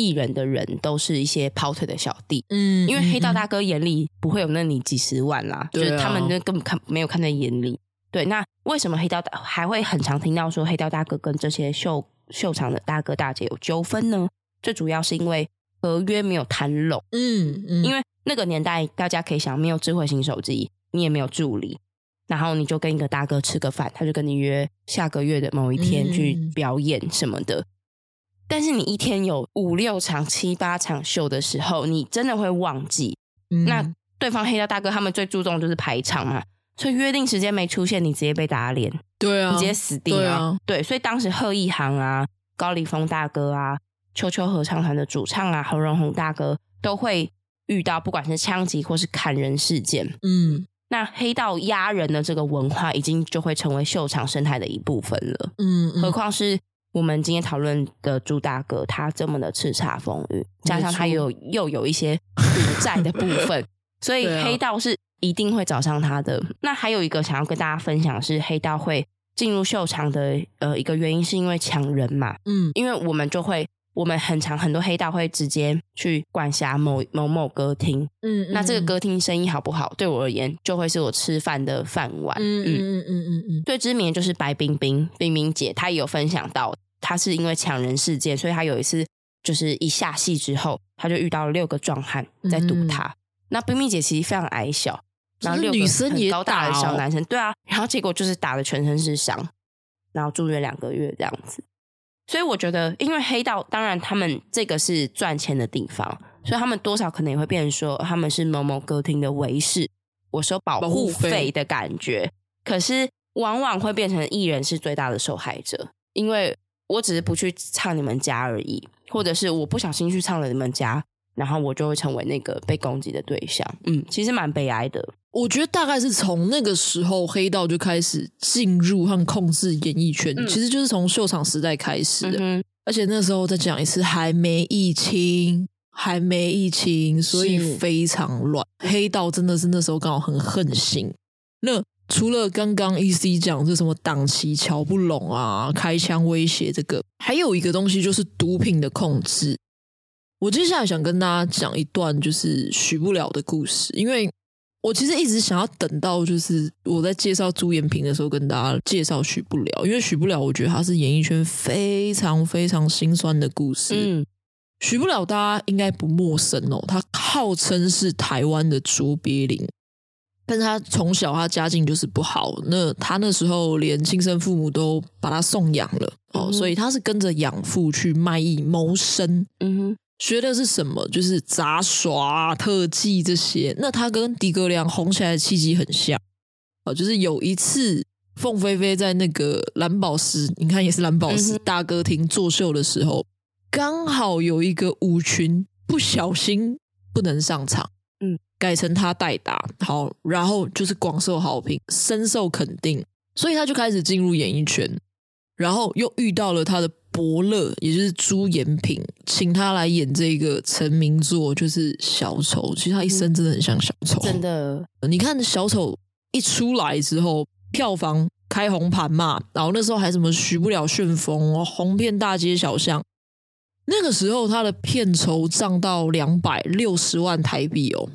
Speaker 2: 艺人的人都是一些跑腿的小弟，嗯，因为黑道大哥眼里不会有那你几十万啦，嗯、就是他们那根本看没有看在眼里。对，那为什么黑道大还会很常听到说黑道大哥跟这些秀秀场的大哥大姐有纠纷呢？最主要是因为合约没有谈拢，嗯嗯，因为那个年代大家可以想，没有智慧型手机，你也没有助理，然后你就跟一个大哥吃个饭，他就跟你约下个月的某一天去表演什么的。嗯但是你一天有五六场、七八场秀的时候，你真的会忘记。嗯、那对方黑道大哥他们最注重就是排场嘛，所以约定时间没出现，你直接被打脸。
Speaker 1: 对啊，
Speaker 2: 你直接死定了。
Speaker 1: 对啊，
Speaker 2: 对，所以当时贺一航啊、高凌风大哥啊、秋秋合唱团的主唱啊、何荣宏大哥都会遇到不管是枪击或是砍人事件。嗯，那黑道压人的这个文化已经就会成为秀场生态的一部分了。嗯，嗯，何况是。我们今天讨论的朱大哥，他这么的叱咤风云，加上他有又有一些赌债的部分，所以黑道是一定会找上他的。那还有一个想要跟大家分享是，黑道会进入秀场的呃一个原因，是因为抢人嘛。嗯，因为我们就会，我们很常很多黑道会直接去管辖某某某歌厅。嗯，那这个歌厅生意好不好，对我而言就会是我吃饭的饭碗。嗯嗯嗯嗯嗯嗯。最知名的就是白冰冰，冰冰姐，她也有分享到。她是因为抢人事件，所以她有一次就是一下戏之后，她就遇到了六个壮汉在堵她。嗯、那冰冰姐其实非常矮小，然后六个也高大的小男生，对啊，然后结果就是打的全身是伤，然后住院两个月这样子。所以我觉得，因为黑道当然他们这个是赚钱的地方，所以他们多少可能也会变成说他们是某某歌厅的维士，我收保护费的感觉。可是往往会变成艺人是最大的受害者，因为。我只是不去唱你们家而已，或者是我不小心去唱了你们家，然后我就会成为那个被攻击的对象。嗯，其实蛮悲哀的。
Speaker 1: 我觉得大概是从那个时候，黑道就开始进入和控制演艺圈，嗯、其实就是从秀场时代开始的。嗯、而且那时候再讲一次，还没疫情，还没疫情，所以非常乱。黑道真的是那时候刚好很横行。那除了刚刚 EC 讲这什么档期瞧不拢啊，开枪威胁这个，还有一个东西就是毒品的控制。我接下来想跟大家讲一段就是许不了的故事，因为我其实一直想要等到就是我在介绍朱延平的时候跟大家介绍许不了，因为许不了我觉得他是演艺圈非常非常心酸的故事。嗯，许不了大家应该不陌生哦，他号称是台湾的卓别林。但是他从小他家境就是不好，那他那时候连亲生父母都把他送养了哦，所以他是跟着养父去卖艺谋生。嗯哼，学的是什么？就是杂耍、特技这些。那他跟狄格良红起来的契机很像哦，就是有一次凤飞飞在那个蓝宝石，你看也是蓝宝石大歌厅作秀的时候，刚好有一个舞群不小心不能上场。嗯改成他代打，好，然后就是广受好评，深受肯定，所以他就开始进入演艺圈，然后又遇到了他的伯乐，也就是朱延平，请他来演这个成名作，就是小丑。其实他一生真的很像小丑，
Speaker 2: 真的。
Speaker 1: 你看小丑一出来之后，票房开红盘嘛，然后那时候还什么许不了旋风哦，红遍大街小巷。那个时候他的片酬涨到两百六十万台币哦。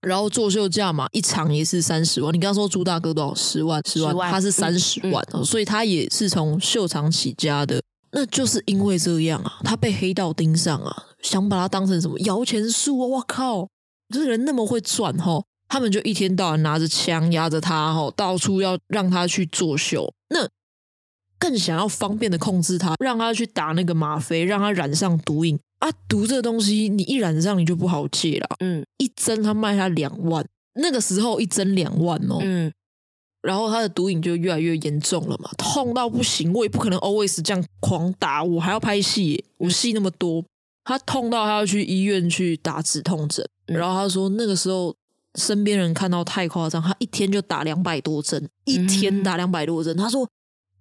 Speaker 1: 然后作秀价嘛，一场也是三十万。你刚刚说朱大哥多少？十万，十万，他是三十万，嗯嗯、所以他也是从秀场起家的。那就是因为这样啊，他被黑道盯上啊，想把他当成什么摇钱树啊！我靠，这人那么会赚哈，他们就一天到晚拿着枪压着他哈，到处要让他去作秀。那更想要方便的控制他，让他去打那个吗啡，让他染上毒瘾。啊，毒这个东西，你一染上你就不好戒了。嗯，一针他卖他两万，那个时候一针两万哦。嗯，然后他的毒瘾就越来越严重了嘛，痛到不行。我也不可能 always 这样狂打，我还要拍戏，我戏那么多，他痛到他要去医院去打止痛针。然后他说那个时候身边人看到太夸张，他一天就打两百多针，一天打两百多针。他说：“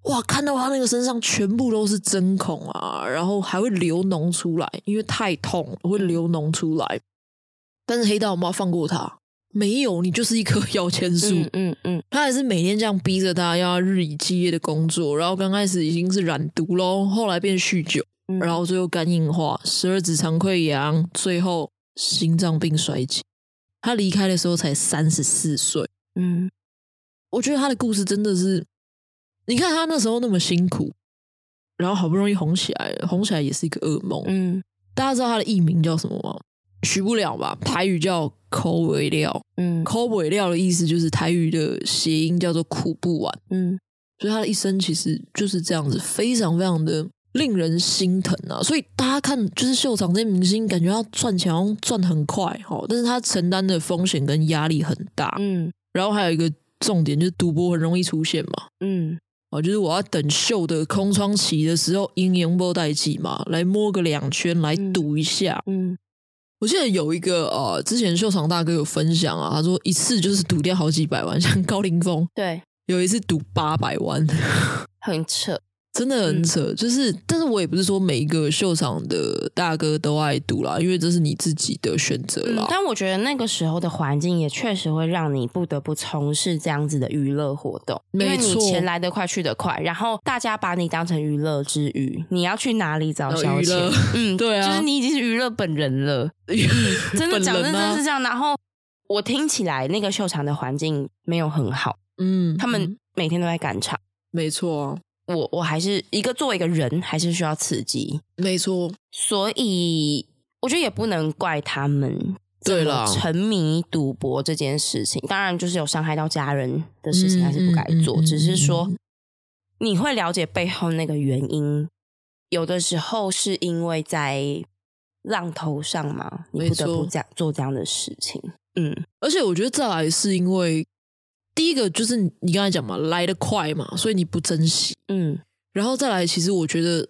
Speaker 1: 哇，看到他那个身上全部都是针孔啊，然后还会流脓出来，因为太痛会流脓出来。”但是黑道有没有放过他？没有，你就是一棵 摇钱树。嗯嗯，嗯，他还是每天这样逼着他，要日以继夜的工作。然后刚开始已经是染毒喽，后来变酗酒，嗯、然后最后肝硬化、十二指肠溃疡，最后心脏病衰竭。他离开的时候才三十四岁，嗯，我觉得他的故事真的是，你看他那时候那么辛苦，然后好不容易红起来了，红起来也是一个噩梦，嗯，大家知道他的艺名叫什么吗？许不了吧，台语叫抠尾料，嗯，抠尾料的意思就是台语的谐音叫做苦不完，嗯，所以他的一生其实就是这样子，非常非常的。令人心疼啊！所以大家看，就是秀场这些明星，感觉要赚钱赚很快，但是他承担的风险跟压力很大，嗯。然后还有一个重点就是赌博很容易出现嘛，嗯。哦，就是我要等秀的空窗期的时候，赢赢波代记嘛，来摸个两圈，来赌一下，嗯。我记得有一个呃，之前秀场大哥有分享啊，他说一次就是赌掉好几百万，像高凌风，
Speaker 2: 对，
Speaker 1: 有一次赌八百万，
Speaker 2: 很扯。
Speaker 1: 真的很扯，嗯、就是，但是我也不是说每一个秀场的大哥都爱赌啦，因为这是你自己的选择啦、嗯。
Speaker 2: 但我觉得那个时候的环境也确实会让你不得不从事这样子的娱乐活动，没，因为你钱来得快去得快，然后大家把你当成娱乐之余，你要去哪里找消遣？嗯，对啊，就是你已经是娱乐本人了。嗯、真的讲真的是这样。然后我听起来那个秀场的环境没有很好，嗯，他们每天都在赶场，
Speaker 1: 没错。
Speaker 2: 我我还是一个作为一个人，还是需要刺激，
Speaker 1: 没错。
Speaker 2: 所以我觉得也不能怪他们，对了，沉迷赌博这件事情，当然就是有伤害到家人的事情，还是不该做。嗯嗯嗯嗯、只是说你会了解背后那个原因，有的时候是因为在浪头上嘛，你不得不这样做这样的事情。嗯，
Speaker 1: 而且我觉得再来是因为。第一个就是你刚才讲嘛，来得快嘛，所以你不珍惜，嗯，然后再来，其实我觉得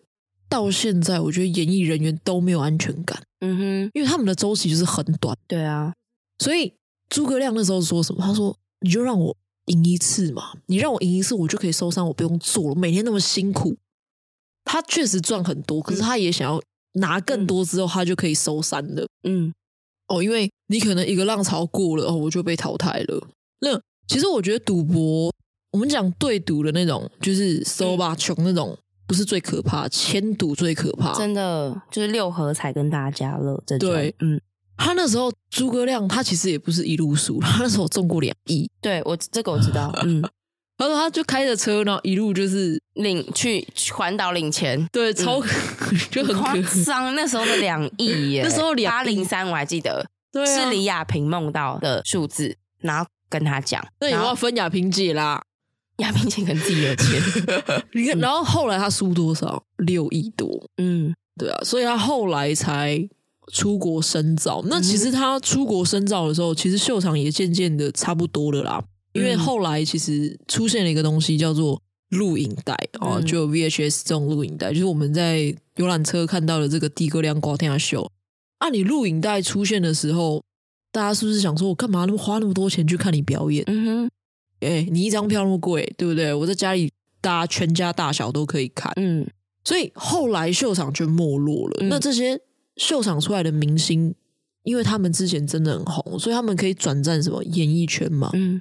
Speaker 1: 到现在，我觉得演艺人员都没有安全感，嗯哼，因为他们的周期就是很短，
Speaker 2: 对啊，
Speaker 1: 所以诸葛亮那时候说什么？他说：“你就让我赢一次嘛，你让我赢一次，我就可以收山，我不用做了，每天那么辛苦。”他确实赚很多，可是他也想要拿更多之后，他就可以收山了，嗯，哦，因为你可能一个浪潮过了，哦，我就被淘汰了，那。其实我觉得赌博，我们讲对赌的那种，就是收吧穷那种，不是最可怕，千赌最可怕。
Speaker 2: 真的，就是六合彩跟大家乐这种。
Speaker 1: 对，嗯，他那时候诸葛亮，他其实也不是一路输，他那时候中过两亿。
Speaker 2: 对，我这个我知道。嗯，
Speaker 1: 然后他就开着车，然后一路就是
Speaker 2: 领去环岛领钱。
Speaker 1: 对，超、嗯、就很
Speaker 2: 夸张。那时候的两亿耶，
Speaker 1: 那时候
Speaker 2: 八零三我还记得，对啊、是李亚平梦到的数字，然后。跟他讲，
Speaker 1: 那你要分亚萍姐啦，
Speaker 2: 亚萍姐可能自己有钱。
Speaker 1: 你看，然后后来他输多少？六亿多。嗯，对啊，所以他后来才出国深造。那其实他出国深造的时候，其实秀场也渐渐的差不多了啦。因为后来其实出现了一个东西叫做录影带哦，就 VHS 这种录影带，就是我们在游览车看到的这个的哥亮高天下秀。啊，你录影带出现的时候。大家是不是想说，我干嘛那么花那么多钱去看你表演？嗯哼，哎、欸，你一张票那么贵，对不对？我在家里，大家全家大小都可以看。嗯，所以后来秀场就没落了。嗯、那这些秀场出来的明星，因为他们之前真的很红，所以他们可以转战什么演艺圈嘛？嗯，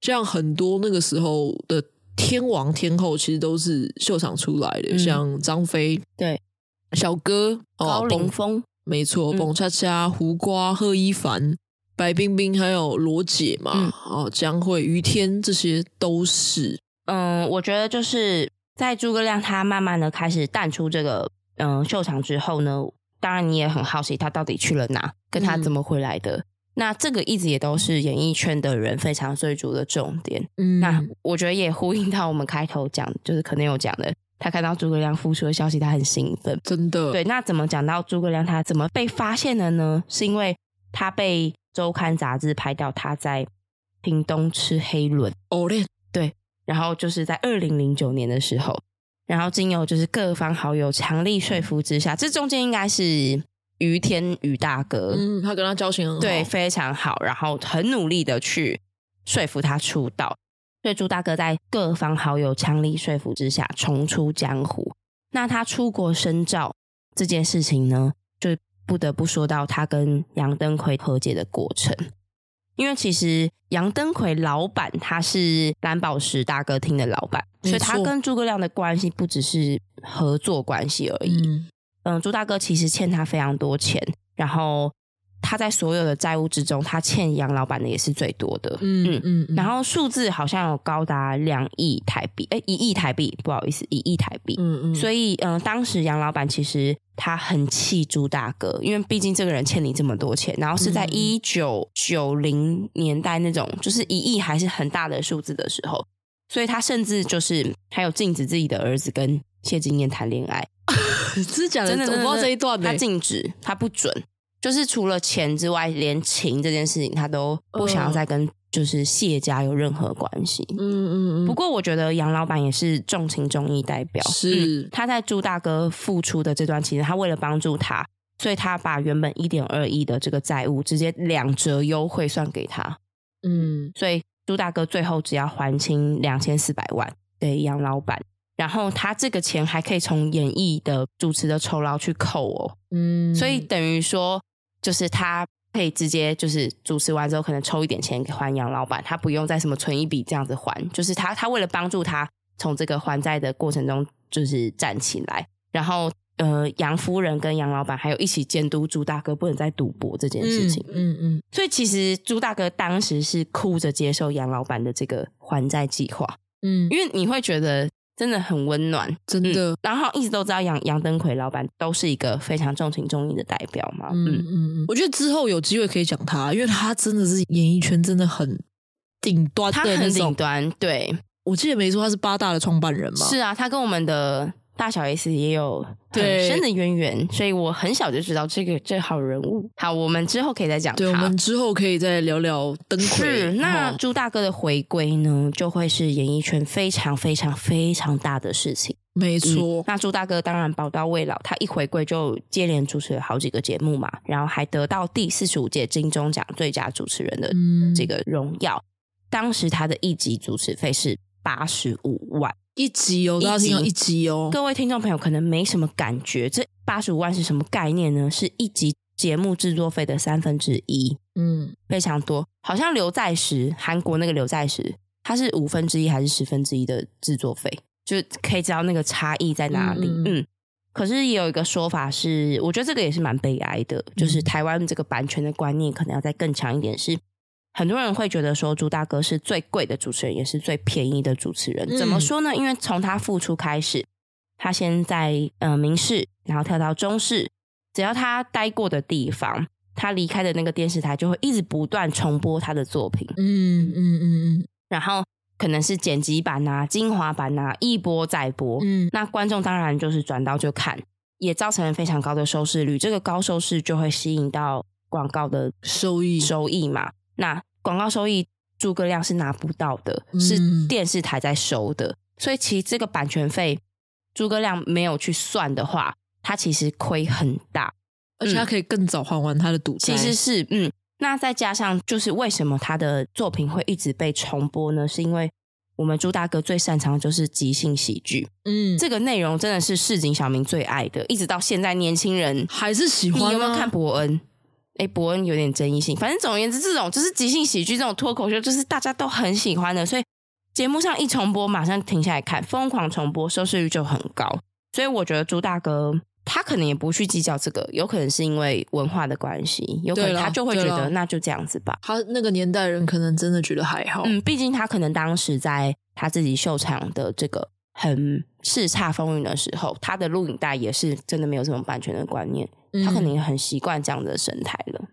Speaker 1: 像很多那个时候的天王天后，其实都是秀场出来的，嗯、像张飞，
Speaker 2: 对，
Speaker 1: 小哥
Speaker 2: 高凌风，
Speaker 1: 没错，蹦恰恰、胡瓜、贺一凡。白冰冰还有罗姐嘛，嗯、哦，江蕙、于天，这些都是。
Speaker 2: 嗯，我觉得就是在诸葛亮他慢慢的开始淡出这个嗯秀场之后呢，当然你也很好奇他到底去了哪，跟他怎么回来的。嗯、那这个一直也都是演艺圈的人非常追逐的重点。嗯，那我觉得也呼应到我们开头讲，就是可能有讲的，他看到诸葛亮复出的消息，他很兴奋，
Speaker 1: 真的。
Speaker 2: 对，那怎么讲到诸葛亮他怎么被发现的呢？是因为他被。周刊杂志拍到他在屏东吃黑轮
Speaker 1: 哦嘞，
Speaker 2: 对，然后就是在二零零九年的时候，然后经由就是各方好友强力说服之下，这中间应该是于天宇大哥，
Speaker 1: 嗯，他跟他交情很好，
Speaker 2: 对，非常好，然后很努力的去说服他出道。所以朱大哥在各方好友强力说服之下重出江湖。那他出国深造这件事情呢，就不得不说到他跟杨登魁和解的过程。因为其实杨登魁老板他是蓝宝石大歌厅的老板，所以他跟诸葛亮的关系不只是合作关系而已。嗯，嗯，朱大哥其实欠他非常多钱，然后。他在所有的债务之中，他欠杨老板的也是最多的。嗯嗯，嗯，然后数字好像有高达两亿台币，哎，一亿台币，不好意思，一亿台币。嗯嗯，所以嗯、呃，当时杨老板其实他很气朱大哥，因为毕竟这个人欠你这么多钱，然后是在一九九零年代那种，就是一亿还是很大的数字的时候，所以他甚至就是还有禁止自己的儿子跟谢金燕谈恋爱。
Speaker 1: 是假的？真的，我不知道这一段。
Speaker 2: 他禁止，他不准。就是除了钱之外，连情这件事情他都不想要再跟就是谢家有任何关系。嗯嗯嗯。不过我觉得杨老板也是重情重义代表，
Speaker 1: 是、嗯、
Speaker 2: 他在朱大哥付出的这段期间，他为了帮助他，所以他把原本一点二亿的这个债务直接两折优惠算给他。嗯，所以朱大哥最后只要还清两千四百万给杨老板，然后他这个钱还可以从演艺的主持的酬劳去扣哦。嗯，所以等于说。就是他可以直接就是主持完之后，可能抽一点钱给还杨老板，他不用再什么存一笔这样子还。就是他他为了帮助他从这个还债的过程中就是站起来，然后呃杨夫人跟杨老板还有一起监督朱大哥不能再赌博这件事情。嗯嗯，嗯。所以其实朱大哥当时是哭着接受杨老板的这个还债计划。嗯，因为你会觉得。真的很温暖，
Speaker 1: 真的。
Speaker 2: 嗯、然后一直都知道杨杨登魁老板都是一个非常重情重义的代表嘛。嗯嗯
Speaker 1: 嗯，我觉得之后有机会可以讲他，因为他真的是演艺圈真的很顶端的，
Speaker 2: 他很顶端。对，
Speaker 1: 我记得没错，他是八大的创办人嘛。
Speaker 2: 是啊，他跟我们的。大小 S 也有很深的渊源，所以我很小就知道这个这号人物。好，我们之后可以再讲。
Speaker 1: 对，我们之后可以再聊聊灯魁。
Speaker 2: 是，那朱大哥的回归呢，就会是演艺圈非常非常非常大的事情。
Speaker 1: 没错。
Speaker 2: 嗯，那朱大哥当然宝刀未老，他一回归就接连主持了好几个节目嘛，然后还得到第四十五届金钟奖最佳主持人的这个荣耀。嗯。当时他的一集主持费是八十五万。
Speaker 1: 一集哦，都要听到一集哦。
Speaker 2: 各位听众朋友可能没什么感觉，这八十五万是什么概念呢？是一集节目制作费的三分之一，嗯，非常多。好像刘在石，韩国那个刘在石，他是五分之一还是十分之一的制作费，就可以知道那个差异在哪里。嗯，嗯，可是也有一个说法是，我觉得这个也是蛮悲哀的，就是台湾这个版权的观念可能要再更强一点是。很多人会觉得说朱大哥是最贵的主持人，也是最便宜的主持人。怎么说呢？因为从他复出开始，他先在呃明视，然后跳到中视，只要他待过的地方，他离开的那个电视台就会一直不断重播他的作品。嗯嗯嗯嗯。然后可能是剪辑版啊、精华版啊，一波再播。嗯。那观众当然就是转到就看，也造成了非常高的收视率。这个高收视就会吸引到广告的收益收益嘛。那广告收益，诸葛亮是拿不到的，是电视台在收的，嗯、所以其实这个版权费，诸葛亮没有去算的话，他其实亏很大，
Speaker 1: 而且他可以更早还完他的赌债。
Speaker 2: 其实是，嗯，那再加上就是为什么他的作品会一直被重播呢？是因为我们朱大哥最擅长的就是即兴喜剧，嗯，这个内容真的是市井小民最爱的，一直到现在年轻人
Speaker 1: 还是喜欢。
Speaker 2: 你有没有看伯恩？哎，伯恩有点争议性。反正总而言之，这种就是即兴喜剧这种脱口秀，就是大家都很喜欢的。所以节目上一重播，马上停下来看，疯狂重播，收视率就很高。所以我觉得朱大哥他可能也不去计较这个，有可能是因为文化的关系，有可能他就会觉得那就这样子吧。
Speaker 1: 他那个年代人可能真的觉得还好。
Speaker 2: 嗯，毕竟他可能当时在他自己秀场的这个很叱咤风云的时候，他的录影带也是真的没有这种版权的观念。他可能也很习惯这样的生态了。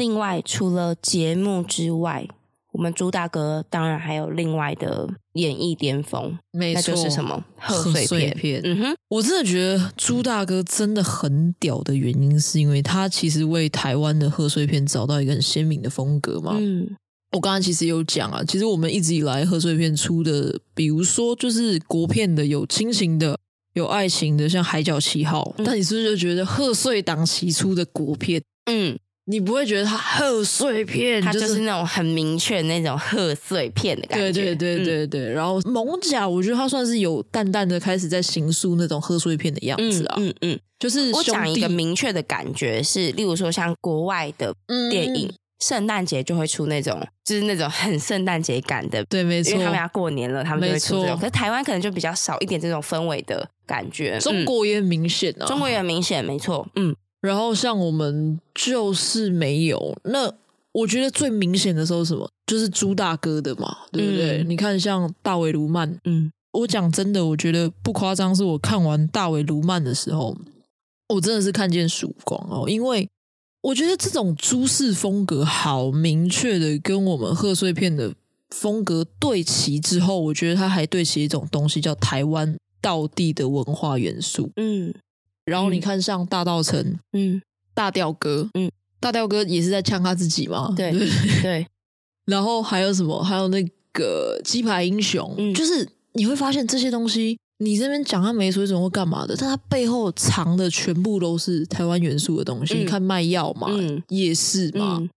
Speaker 2: 另外，除了节目之外，我们朱大哥当然还有另外的演艺巅峰，
Speaker 1: 没错，
Speaker 2: 那就是什么贺岁片。
Speaker 1: 片
Speaker 2: 嗯哼，
Speaker 1: 我真的觉得朱大哥真的很屌的原因，是因为他其实为台湾的贺岁片找到一个很鲜明的风格嘛。
Speaker 2: 嗯，
Speaker 1: 我刚刚其实有讲啊，其实我们一直以来贺岁片出的，比如说就是国片的，有亲情的。有爱情的，像《海角七号》，嗯，但你是不是就觉得贺岁档期出的国片，嗯，你不会觉得它贺岁片，
Speaker 2: 它就是那种很明确那种贺岁片的感觉？
Speaker 1: 对对对对对。嗯、然后《艋舺》，我觉得它算是有淡淡的开始在形塑那种贺岁片的样子啊。
Speaker 2: 嗯嗯，嗯，
Speaker 1: 就是
Speaker 2: 我讲一个明确的感觉是，例如说像国外的电影。嗯圣诞节就会出那种，就是那种很圣诞节感的，
Speaker 1: 对，没错，
Speaker 2: 因为他们要过年了，他们就会出这种。可是台湾可能就比较少一点这种氛围的感觉。
Speaker 1: 中国也很明显啊，
Speaker 2: 中国也很明显，没错，嗯。
Speaker 1: 然后像我们就是没有。那我觉得最明显的时候是什么？就是朱大哥的嘛，对不对？嗯、你看像大尾鲈鳗，嗯，我讲真的，我觉得不夸张，是我看完大尾鲈鳗的时候，我真的是看见曙光哦，因为。我觉得这种朱式风格好明确的跟我们贺岁片的风格对齐之后，我觉得它还对齐一种东西叫台湾道地的文化元素。嗯，然后你看像大稻埕，嗯，大吊哥，嗯，大吊哥也是在呛他自己嘛，
Speaker 2: 对
Speaker 1: 对，
Speaker 2: 对。
Speaker 1: 然后还有什么？还有那个鸡排英雄，嗯，就是你会发现这些东西。你这边讲他没水准或干嘛的，但他背后藏的全部都是台湾元素的东西。嗯、你看卖药嘛，嗯、夜市嘛，嗯、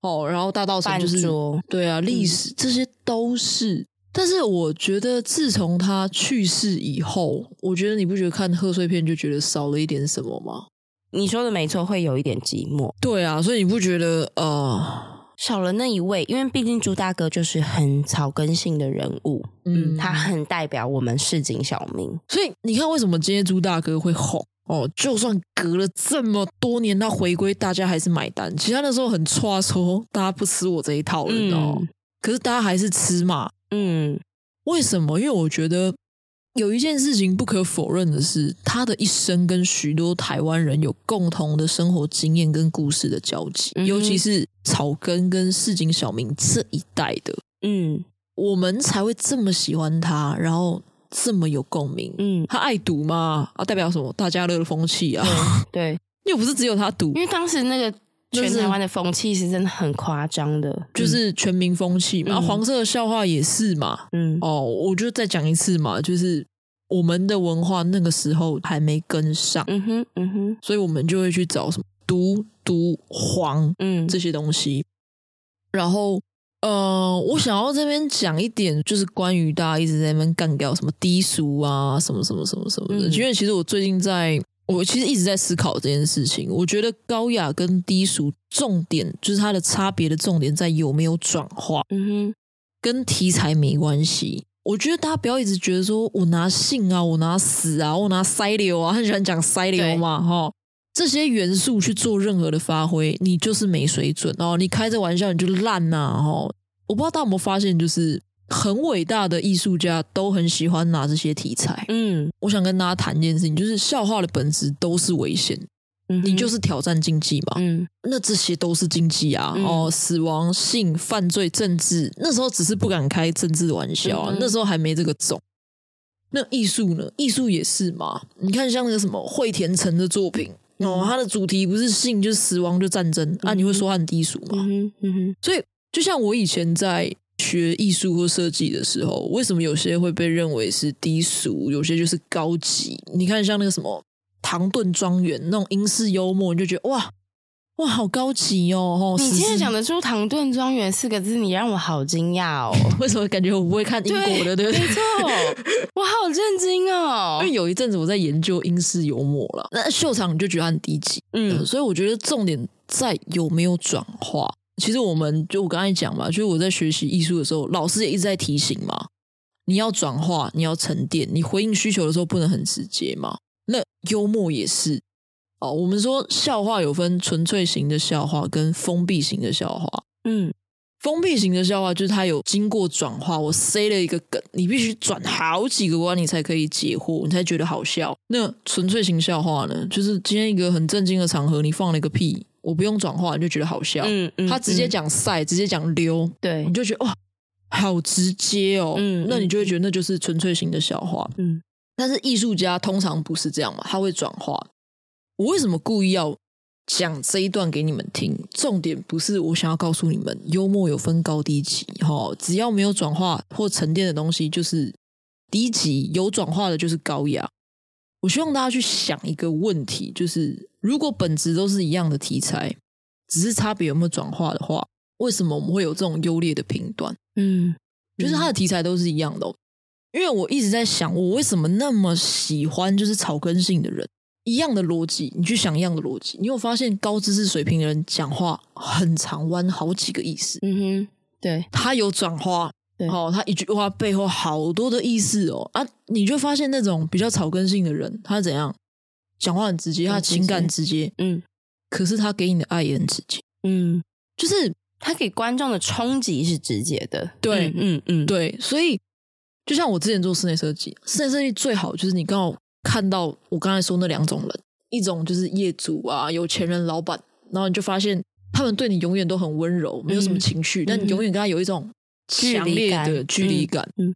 Speaker 1: 哦，然后大稻埕就是对啊，历史、嗯、这些都是。但是我觉得自从他去世以后，我觉得你不觉得看贺岁片就觉得少了一点什么吗？
Speaker 2: 你说的没错，会有一点寂寞。
Speaker 1: 对啊，所以你不觉得呃？
Speaker 2: 少了那一位，因为毕竟朱大哥就是很草根性的人物，嗯，他很代表我们市井小民，
Speaker 1: 所以你看为什么今天朱大哥会红哦？就算隔了这么多年，他回归，大家还是买单。其他那时候很差，说大家不吃我这一套了，哦、嗯，可是大家还是吃嘛，嗯，为什么？因为我觉得。有一件事情不可否认的是，他的一生跟许多台湾人有共同的生活经验跟故事的交集，嗯、尤其是草根跟市井小民这一代的，嗯，我们才会这么喜欢他，然后这么有共鸣。嗯，他爱赌嘛？啊，代表什么？大家乐的风气啊，
Speaker 2: 对，
Speaker 1: 又不是只有他赌，
Speaker 2: 因为当时那个全台湾的风气是真的很夸张的，
Speaker 1: 就是全民风气嘛。嗯、黄色的笑话也是嘛，嗯，哦，我就再讲一次嘛，就是。我们的文化那个时候还没跟上，嗯哼，嗯哼，所以我们就会去找什么毒、毒黄，嗯，这些东西。然后，呃，我想要这边讲一点，就是关于大家一直在那边干掉什么低俗啊，什么什么什么什么的。嗯、因为其实我最近在，我其实一直在思考这件事情。我觉得高雅跟低俗重点就是它的差别的重点在有没有转化，嗯哼，跟题材没关系。我觉得大家不要一直觉得说我拿性啊，我拿死啊，我拿塞流啊，很喜欢讲塞流嘛，哈，这些元素去做任何的发挥，你就是没水准哦，你开这玩笑你就烂呐，哈。我不知道大家有没有发现，就是很伟大的艺术家都很喜欢拿这些题材。嗯，我想跟大家谈一件事情，就是笑话的本质都是危险。你就是挑战禁忌嘛？嗯，那这些都是禁忌啊！嗯、哦，死亡、性、犯罪、政治，那时候只是不敢开政治的玩笑啊，嗯、那时候还没这个种。那艺术呢？艺术也是嘛？你看像那个什么惠田承的作品哦，它的主题不是性就是死亡就战争、嗯、啊，你会说它很低俗吗？嗯嗯嗯、所以就像我以前在学艺术或设计的时候，为什么有些会被认为是低俗，有些就是高级？你看像那个什么。唐顿庄园那种英式幽默，你就觉得哇哇好高级哦！
Speaker 2: 你现在讲得出“唐顿庄园”四个字，你让我好惊讶哦！
Speaker 1: 为什么感觉我不会看英国的？对不对？
Speaker 2: 没错，我好震惊哦！
Speaker 1: 因为有一阵子我在研究英式幽默了，那秀场你就觉得很低级，嗯，所以我觉得重点在有没有转化。其实我们就我刚才讲嘛，就是我在学习艺术的时候，老师也一直在提醒嘛，你要转化，你要沉淀，你回应需求的时候不能很直接嘛。那幽默也是哦。我们说笑话有分纯粹型的笑话跟封闭型的笑话。嗯，封闭型的笑话就是它有经过转化，我塞了一个梗，你必须转好几个弯，你才可以解惑，你才觉得好笑。那纯粹型笑话呢，就是今天一个很正经的场合，你放了一个屁，我不用转化，你就觉得好笑。嗯嗯，他直接讲赛，直接讲溜，
Speaker 2: 对，
Speaker 1: 你就觉得哇，好直接哦。嗯，那你就会觉得那就是纯粹型的笑话。嗯，但是艺术家通常不是这样嘛，他会转化。我为什么故意要讲这一段给你们听？重点不是我想要告诉你们，幽默有分高低级哈，只要没有转化或沉淀的东西，就是低级；有转化的，就是高雅。我希望大家去想一个问题，就是如果本质都是一样的题材，只是差别有没有转化的话，为什么我们会有这种优劣的评断？嗯，就是它的题材都是一样的哦。因为我一直在想，我为什么那么喜欢就是草根性的人，一样的逻辑，你去想一样的逻辑，你有发现高知识水平的人讲话很常弯好几个意思？
Speaker 2: 嗯哼，对，
Speaker 1: 他有转化。好、哦，他一句话背后好多的意思哦啊！你就发现那种比较草根性的人，他怎样讲话很直接，他情感直接，嗯，可是他给你的爱也很直接，嗯，就是
Speaker 2: 他给观众的冲击是直接的，
Speaker 1: 对，嗯嗯，嗯，对，所以就像我之前做室内设计，室内设计最好就是你刚好看到我刚才说那两种人，一种就是业主啊，有钱人、老板，然后你就发现他们对你永远都很温柔，没有什么情绪，嗯、但你永远跟他有一种。强烈的距离感，嗯，嗯，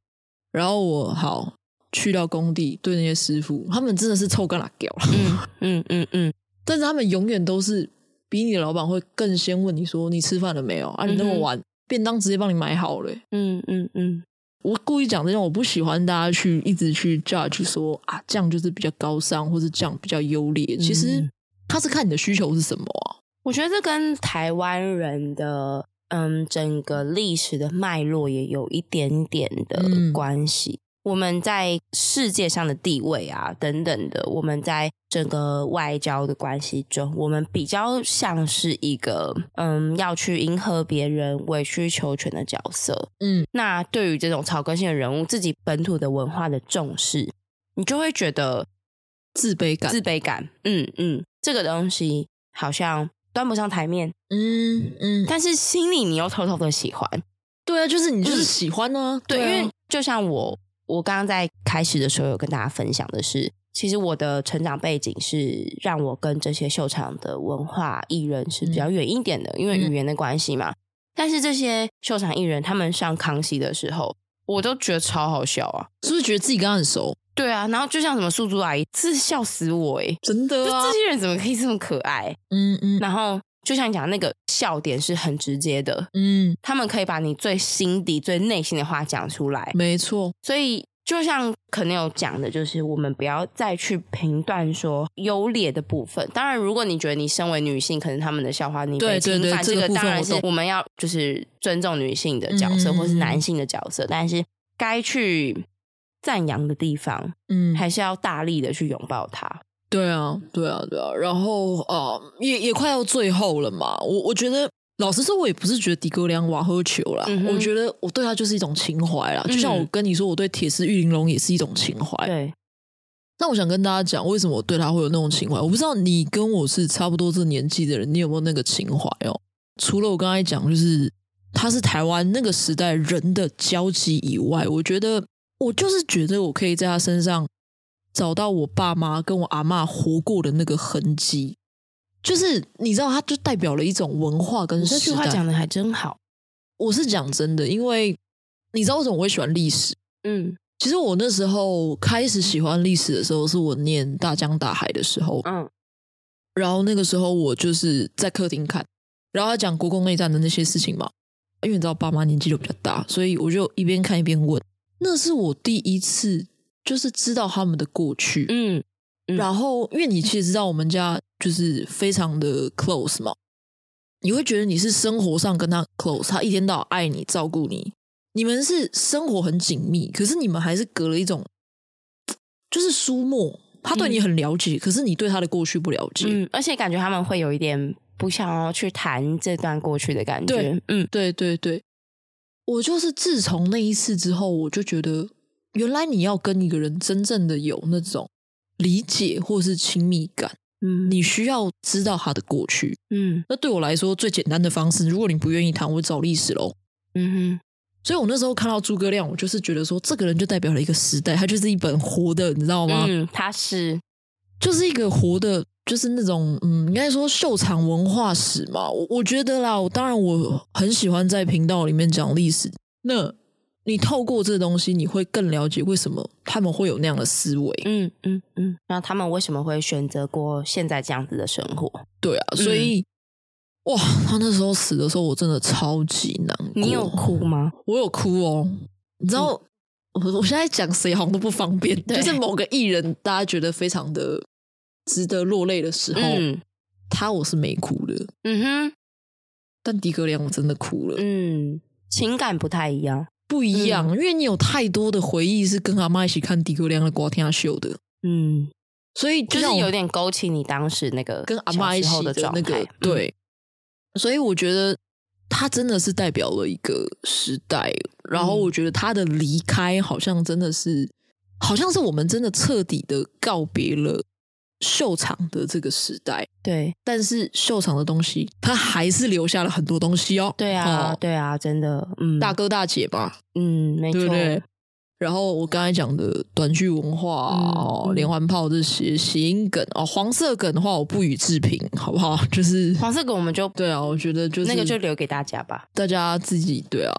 Speaker 1: 然后我好去到工地，对那些师傅，他们真的是臭干了，嗯嗯嗯嗯，但是他们永远都是比你的老板会更先问你说你吃饭了没有啊？你那么晚，嗯、便当直接帮你买好了，嗯嗯嗯。我故意讲这样，我不喜欢大家去一直去 judge 说啊，这样就是比较高尚，或是这样比较优劣。其实他是看你的需求是什么啊？
Speaker 2: 我觉得这跟台湾人的。嗯，整个历史的脉络也有一点点的关系。嗯、我们在世界上的地位啊，等等的，我们在整个外交的关系中，我们比较像是一个嗯，要去迎合别人、委曲求全的角色。嗯，那对于这种草根性的人物，自己本土的文化的重视，你就会觉得
Speaker 1: 自卑感，
Speaker 2: 自卑感。嗯嗯，这个东西好像。端不上台面，嗯嗯，但是心里你又偷偷的喜欢，
Speaker 1: 对啊，就是你就是喜欢呢、啊，
Speaker 2: 对，因为就像我，我刚刚在开始的时候有跟大家分享的是，其实我的成长背景是让我跟这些秀场的文化艺人是比较远一点的，嗯、因为语言的关系嘛。但是这些秀场艺人他们上康熙的时候，我都觉得超好笑啊，
Speaker 1: 是不是觉得自己跟他很熟？
Speaker 2: 对啊，然后就像什么素珠阿姨，是笑死我诶，
Speaker 1: 真的啊，
Speaker 2: 这些人怎么可以这么可爱？嗯嗯，然后就像你讲那个笑点是很直接的，嗯，他们可以把你最心底、最内心的话讲出来，
Speaker 1: 没错。
Speaker 2: 所以就像可能有讲的，就是我们不要再去评断说优劣的部分。当然，如果你觉得你身为女性，可能他们的笑话你被侵犯，这个当然是我们要就是尊重女性的角色，或是男性的角色，但是该去。赞扬的地方，嗯，还是要大力的去拥抱他。
Speaker 1: 对啊，对啊，对啊。然后，呃，也也快要最后了嘛。我我觉得，老实说，我也不是觉得迪哥亮瓦喝球啦。嗯、我觉得我对他就是一种情怀啦。嗯、就像我跟你说，我对铁丝玉玲珑也是一种情怀。
Speaker 2: 对。
Speaker 1: 那我想跟大家讲，为什么我对他会有那种情怀？我不知道你跟我是差不多这年纪的人，你有没有那个情怀哦？除了我刚才讲，就是他是台湾那个时代人的交集以外，我觉得。我就是觉得我可以在他身上找到我爸妈跟我阿嬷活过的那个痕迹，就是你知道，它就代表了一种文化跟。
Speaker 2: 这句话讲的还真好，
Speaker 1: 我是讲真的，因为你知道为什么我会喜欢历史？嗯，其实我那时候开始喜欢历史的时候，是我念大江大海的时候，嗯，然后那个时候我就是在客厅看，然后他讲国共内战的那些事情嘛，因为你知道爸妈年纪就比较大，所以我就一边看一边问。那是我第一次，就是知道他们的过去，嗯，嗯，然后因为你其实知道我们家就是非常的 close 嘛，你会觉得你是生活上跟他 close，他一天到晚爱你、照顾你，你们是生活很紧密，可是你们还是隔了一种，就是疏默，他对你很了解，嗯，可是你对他的过去不了解，
Speaker 2: 嗯，而且感觉他们会有一点不想要去谈这段过去的感觉，
Speaker 1: 对，嗯，对对对。我就是自从那一次之后，我就觉得，原来你要跟一个人真正的有那种理解或是亲密感，嗯，你需要知道他的过去，嗯，那对我来说最简单的方式，如果你不愿意谈，我找历史喽，嗯哼，所以我那时候看到诸葛亮，我就是觉得说，这个人就代表了一个时代，他就是一本活的，你知道吗？
Speaker 2: 嗯，他是，
Speaker 1: 就是一个活的，就是那种嗯，应该说秀场文化史嘛。我我觉得啦，我当然我很喜欢在频道里面讲历史。那你透过这东西，你会更了解为什么他们会有那样的思维。
Speaker 2: 嗯嗯嗯，那他们为什么会选择过现在这样子的生活？
Speaker 1: 对啊，所以、嗯、哇，他那时候死的时候，我真的超级难过。
Speaker 2: 你有哭吗？
Speaker 1: 我有哭哦。你知道，我、嗯、我现在讲谁好像都不方便。就是某个艺人，大家觉得非常的值得落泪的时候，嗯、他我是没哭的。嗯哼，但迪格良我真的哭了。
Speaker 2: 嗯，情感不太一样。
Speaker 1: 不一样，嗯、因为你有太多的回忆是跟阿妈一起看《迪格亮的瓜天秀》的，嗯，所以就，
Speaker 2: 就是有点勾起你当时那个
Speaker 1: 跟阿妈一起的那个对，嗯、所以我觉得他真的是代表了一个时代，然后我觉得他的离开好像真的是，好像是我们真的彻底的告别了。秀场的这个时代，
Speaker 2: 对，
Speaker 1: 但是秀场的东西，它还是留下了很多东西哦。
Speaker 2: 对啊，哦、对啊，真的，嗯，
Speaker 1: 大哥大姐吧，
Speaker 2: 嗯，没错。对对，
Speaker 1: 然后我刚才讲的短剧文化、连环炮这些谐音梗哦，黄色梗的话，我不予置评，好不好？就是
Speaker 2: 黄色梗，我们就
Speaker 1: 对啊，我觉得就是
Speaker 2: 那个就留给大家吧，
Speaker 1: 大家自己对啊。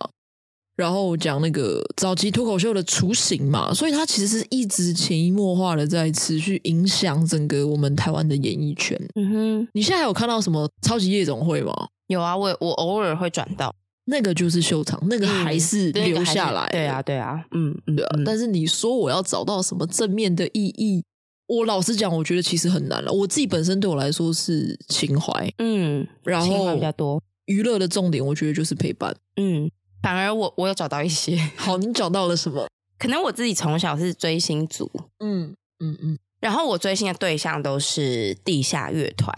Speaker 1: 然后讲那个早期脱口秀的雏形嘛，所以它其实是一直潜移默化的在持续影响整个我们台湾的演艺圈。嗯哼，你现在还有看到什么超级夜总会吗？
Speaker 2: 有啊，我我偶尔会转到，
Speaker 1: 那个就是秀场，那个还是留下来。
Speaker 2: 嗯，对啊，对啊，嗯嗯，对啊。
Speaker 1: 但是你说我要找到什么正面的意义，我老实讲，我觉得其实很难了。我自己本身对我来说是情怀，嗯，然后比较多。娱乐的重点，我觉得就是陪伴，嗯。
Speaker 2: 反而我我有找到一些。
Speaker 1: 好，你找到了什么？
Speaker 2: 可能我自己从小是追星族，嗯嗯嗯，然后我追星的对象都是地下乐团。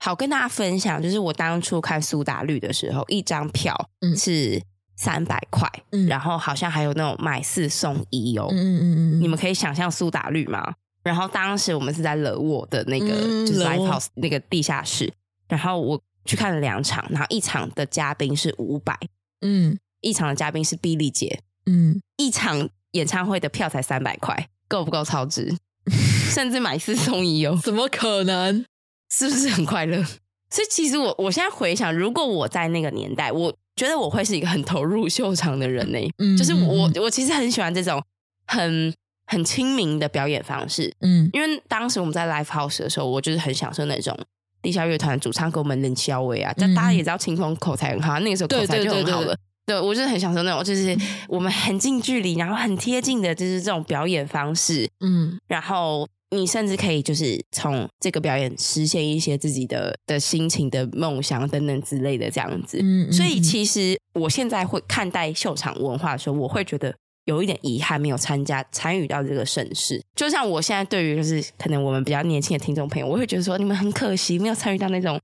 Speaker 2: 好，跟大家分享，就是我当初看苏打绿的时候，一张票是三百块，嗯，然后好像还有那种买四送一哦，嗯嗯嗯，你们可以想象苏打绿吗？然后当时我们是在乐沃的那个就是 live house 那个地下室，然后我去看了两场，然后一场的嘉宾是五百，嗯。一场的嘉宾是毕丽姐，嗯，一场演唱会的票才三百块，够不够超值？甚至买四送一哦，
Speaker 1: 怎么可能？
Speaker 2: 是不是很快乐？所以其实我我现在回想，如果我在那个年代，我觉得我会是一个很投入秀场的人呢。嗯，就是我我其实很喜欢这种很很亲民的表演方式，嗯，因为当时我们在 live house 的时候，我就是很享受那种地下乐团主唱给我们冷笑话啊，但大家也知道青峰口才很好，那个时候口才就很好了。对，我就是很享受那种，就是我们很近距离，然后很贴近的，就是这种表演方式。嗯，然后你甚至可以就是从这个表演实现一些自己的的心情的梦想等等之类的这样子。嗯，所以其实我现在会看待秀场文化的时候，我会觉得有一点遗憾，没有参加参与到这个盛世。就像我现在对于就是可能我们比较年轻的听众朋友，我会觉得说你们很可惜，没有参与到那种。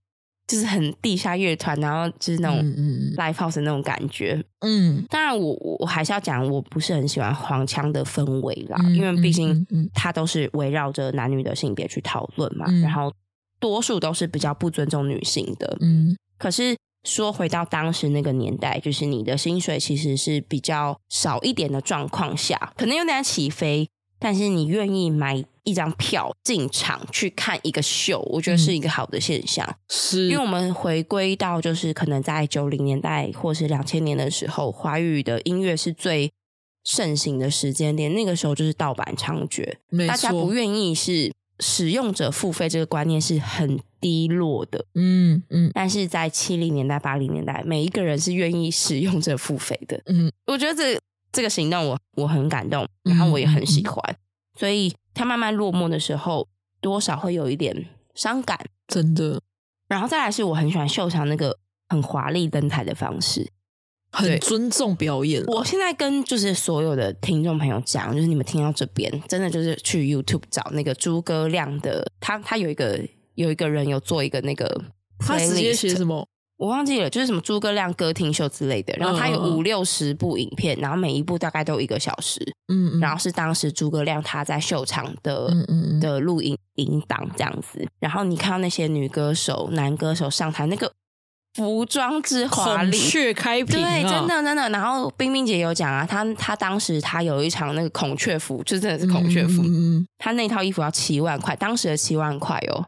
Speaker 2: 就是很地下乐团，然后就是那种 live house 的那种感觉。嗯，当然我我还是要讲，我不是很喜欢黄腔的氛围啦，嗯、因为毕竟它都是围绕着男女的性别去讨论嘛，嗯、然后多数都是比较不尊重女性的。嗯，可是说回到当时那个年代，就是你的薪水其实是比较少一点的状况下，可能有点起飞。但是你愿意买一张票进场去看一个秀，我觉得是一个好的现象。嗯、是，因为我们回归到就是可能在九零年代或是两千年的时候，华语的音乐是最盛行的时间点。那个时候就是盗版猖獗，大家不愿意是使用者付费这个观念是很低落的。嗯嗯。但是在七零年代、八零年代，每一个人是愿意使用者付费的。嗯，我觉得这。这个行动我我很感动，然后我也很喜欢，嗯嗯、所以他慢慢落寞的时候，多少会有一点伤感，
Speaker 1: 真的。
Speaker 2: 然后再来是我很喜欢秀场那个很华丽登台的方式，
Speaker 1: 很尊重表演。
Speaker 2: 我现在跟就是所有的听众朋友讲，就是你们听到这边，真的就是去 YouTube 找那个诸葛亮的，他他有一个有一个人有做一个那个，
Speaker 1: 他直接写什么？
Speaker 2: 我忘记了，就是什么诸葛亮歌厅秀之类的。然后他有五六十部影片，然后每一部大概都一个小时。嗯，嗯，然后是当时诸葛亮他在秀场的嗯嗯的录影音档这样子。然后你看到那些女歌手、男歌手上台，那个服装之华丽，
Speaker 1: 孔雀开屏、啊，
Speaker 2: 对，真的真的。然后冰冰姐有讲啊，她她当时她有一场那个孔雀服，就真的是孔雀服，嗯，她那套衣服要七万块，当时的七万块哦。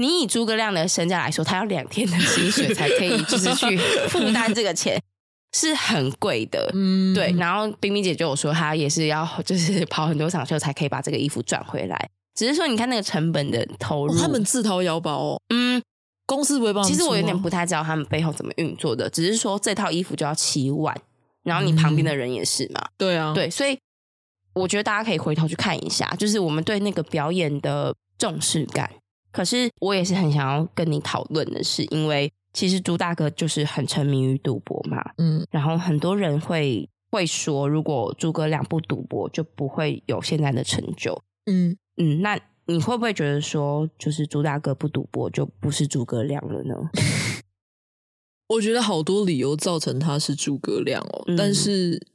Speaker 2: 你以诸葛亮的身价来说，他要两天的薪水才可以，就是去负担这个钱，是很贵的。嗯，对。然后冰冰姐就有说，她也是要就是跑很多场秀才可以把这个衣服赚回来。只是说，你看那个成本的投入，哦、
Speaker 1: 他们自掏腰包哦。嗯。公司不会帮。
Speaker 2: 其实我有点不太知道他们背后怎么运作的，只是说这套衣服就要七万，然后你旁边的人也是嘛。
Speaker 1: 对啊，
Speaker 2: 对，所以我觉得大家可以回头去看一下，就是我们对那个表演的重视感。可是我也是很想要跟你讨论的是，因为其实朱大哥就是很沉迷于赌博嘛，嗯，然后很多人会会说，如果诸葛亮不赌博，就不会有现在的成就，嗯。嗯，那。你会不会觉得说，就是朱大哥不赌博就不是诸葛亮了呢？
Speaker 1: 我觉得好多理由造成他是诸葛亮哦，嗯、但是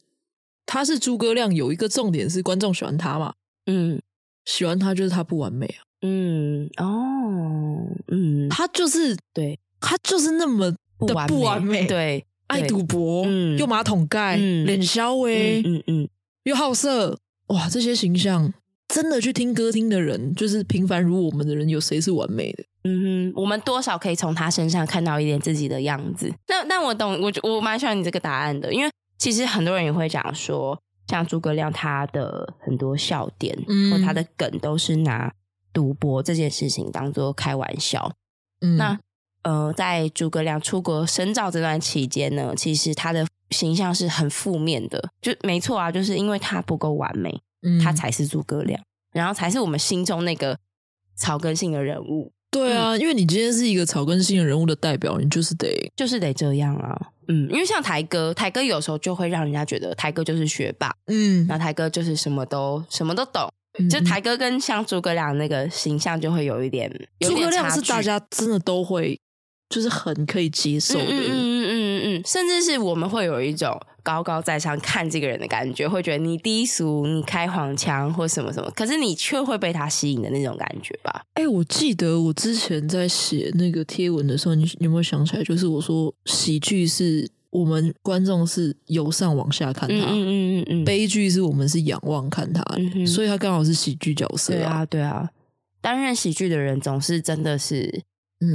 Speaker 1: 他是诸葛亮有一个重点是观众喜欢他嘛，嗯，喜欢他就是他不完美啊，
Speaker 2: 嗯哦，嗯，
Speaker 1: 他就是对，他就是那么的不完美，对，爱赌博，嗯，又马桶盖，嗯，脸消微，嗯嗯，又好色，哇，这些形象。真的去听歌厅的人，就是平凡如我们的人，有谁是完美的？
Speaker 2: 嗯哼，我们多少可以从他身上看到一点自己的样子。那那我懂，我我蛮喜欢你这个答案的，因为其实很多人也会讲说，像诸葛亮他的很多笑点、嗯、或他的梗都是拿赌博这件事情当做开玩笑。嗯，那呃，在诸葛亮出国深造这段期间呢，其实他的形象是很负面的，就没错啊，就是因为他不够完美。嗯他才是诸葛亮，然后才是我们心中那个草根性的人物。
Speaker 1: 对啊，嗯、因为你今天是一个草根性的人物的代表，你就是得
Speaker 2: 就是得这样啊。嗯，因为像台哥，台哥有时候就会让人家觉得台哥就是学霸，嗯，然后台哥就是什么都什么都懂。嗯、就台哥跟像诸葛亮那个形象就会有一点，诸葛亮
Speaker 1: 是大家真的都会。就是很可以接受的，嗯嗯
Speaker 2: 嗯嗯嗯，甚至是我们会有一种高高在上看这个人的感觉，会觉得你低俗，你开黄腔或什么什么，可是你却会被他吸引的那种感觉吧？
Speaker 1: 哎、欸，我记得我之前在写那个贴文的时候，你有没有想起来？就是我说喜剧是我们观众是由上往下看他，嗯嗯嗯嗯，悲剧是我们是仰望看他，嗯、所以他刚好是喜剧角色啊，
Speaker 2: 对啊，对啊，担任喜剧的人总是真的是。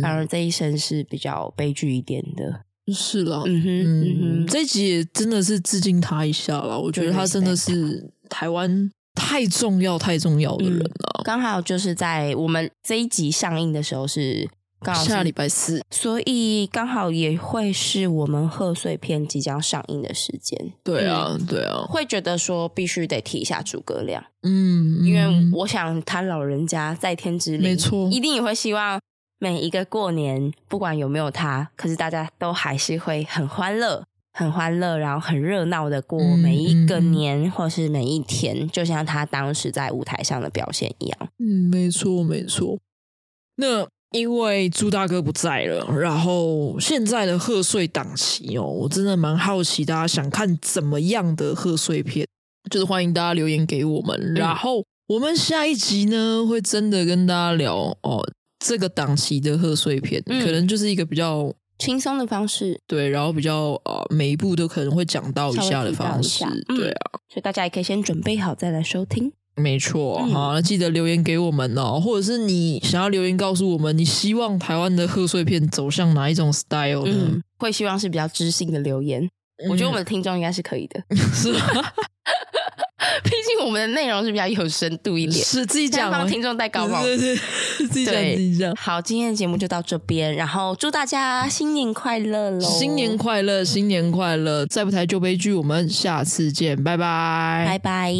Speaker 2: 当然，这一生是比较悲剧一点的，
Speaker 1: 是了。嗯哼，嗯哼，这一集也真的是致敬他一下了。我觉得他真的是台湾太重要、太重要的人了。
Speaker 2: 刚好就是在我们这一集上映的时候是刚好
Speaker 1: 下礼拜四，
Speaker 2: 所以刚好也会是我们贺岁片即将上映的时间。
Speaker 1: 对啊，对啊，
Speaker 2: 会觉得说必须得提一下诸葛亮。嗯，因为我想他老人家在天之灵，没错，一定也会希望。每一个过年，不管有没有他，可是大家都还是会很欢乐、很欢乐，然后很热闹的过每一个年，嗯、或是每一天，就像他当时在舞台上的表现一样。
Speaker 1: 嗯，没错，没错。那因为朱大哥不在了，然后现在的贺岁档期哦，我真的蛮好奇，大家想看怎么样的贺岁片，就是欢迎大家留言给我们。嗯、然后我们下一集呢，会真的跟大家聊哦。这个档期的贺岁片，嗯、可能就是一个比较
Speaker 2: 轻松的方式，
Speaker 1: 对，然后比较呃，每一步都可能会讲到一下的方式，对啊，
Speaker 2: 所以大家也可以先准备好再来收听。
Speaker 1: 没错，嗯、好，那记得留言给我们哦，或者是你想要留言告诉我们，你希望台湾的贺岁片走向哪一种 style 呢？
Speaker 2: 嗯、会希望是比较知性的留言，嗯、我觉得我们的听众应该是可以的，
Speaker 1: 是吗？
Speaker 2: 毕竟我们的内容是比较有深度一点，
Speaker 1: 是自己讲，
Speaker 2: 帮听众戴高帽。
Speaker 1: 对对对，自己讲自己讲。
Speaker 2: 好，今天的节目就到这边，然后祝大家新年快乐喽！
Speaker 1: 新年快乐，新年快乐！再不台就悲剧，我们下次见，拜拜，
Speaker 2: 拜拜。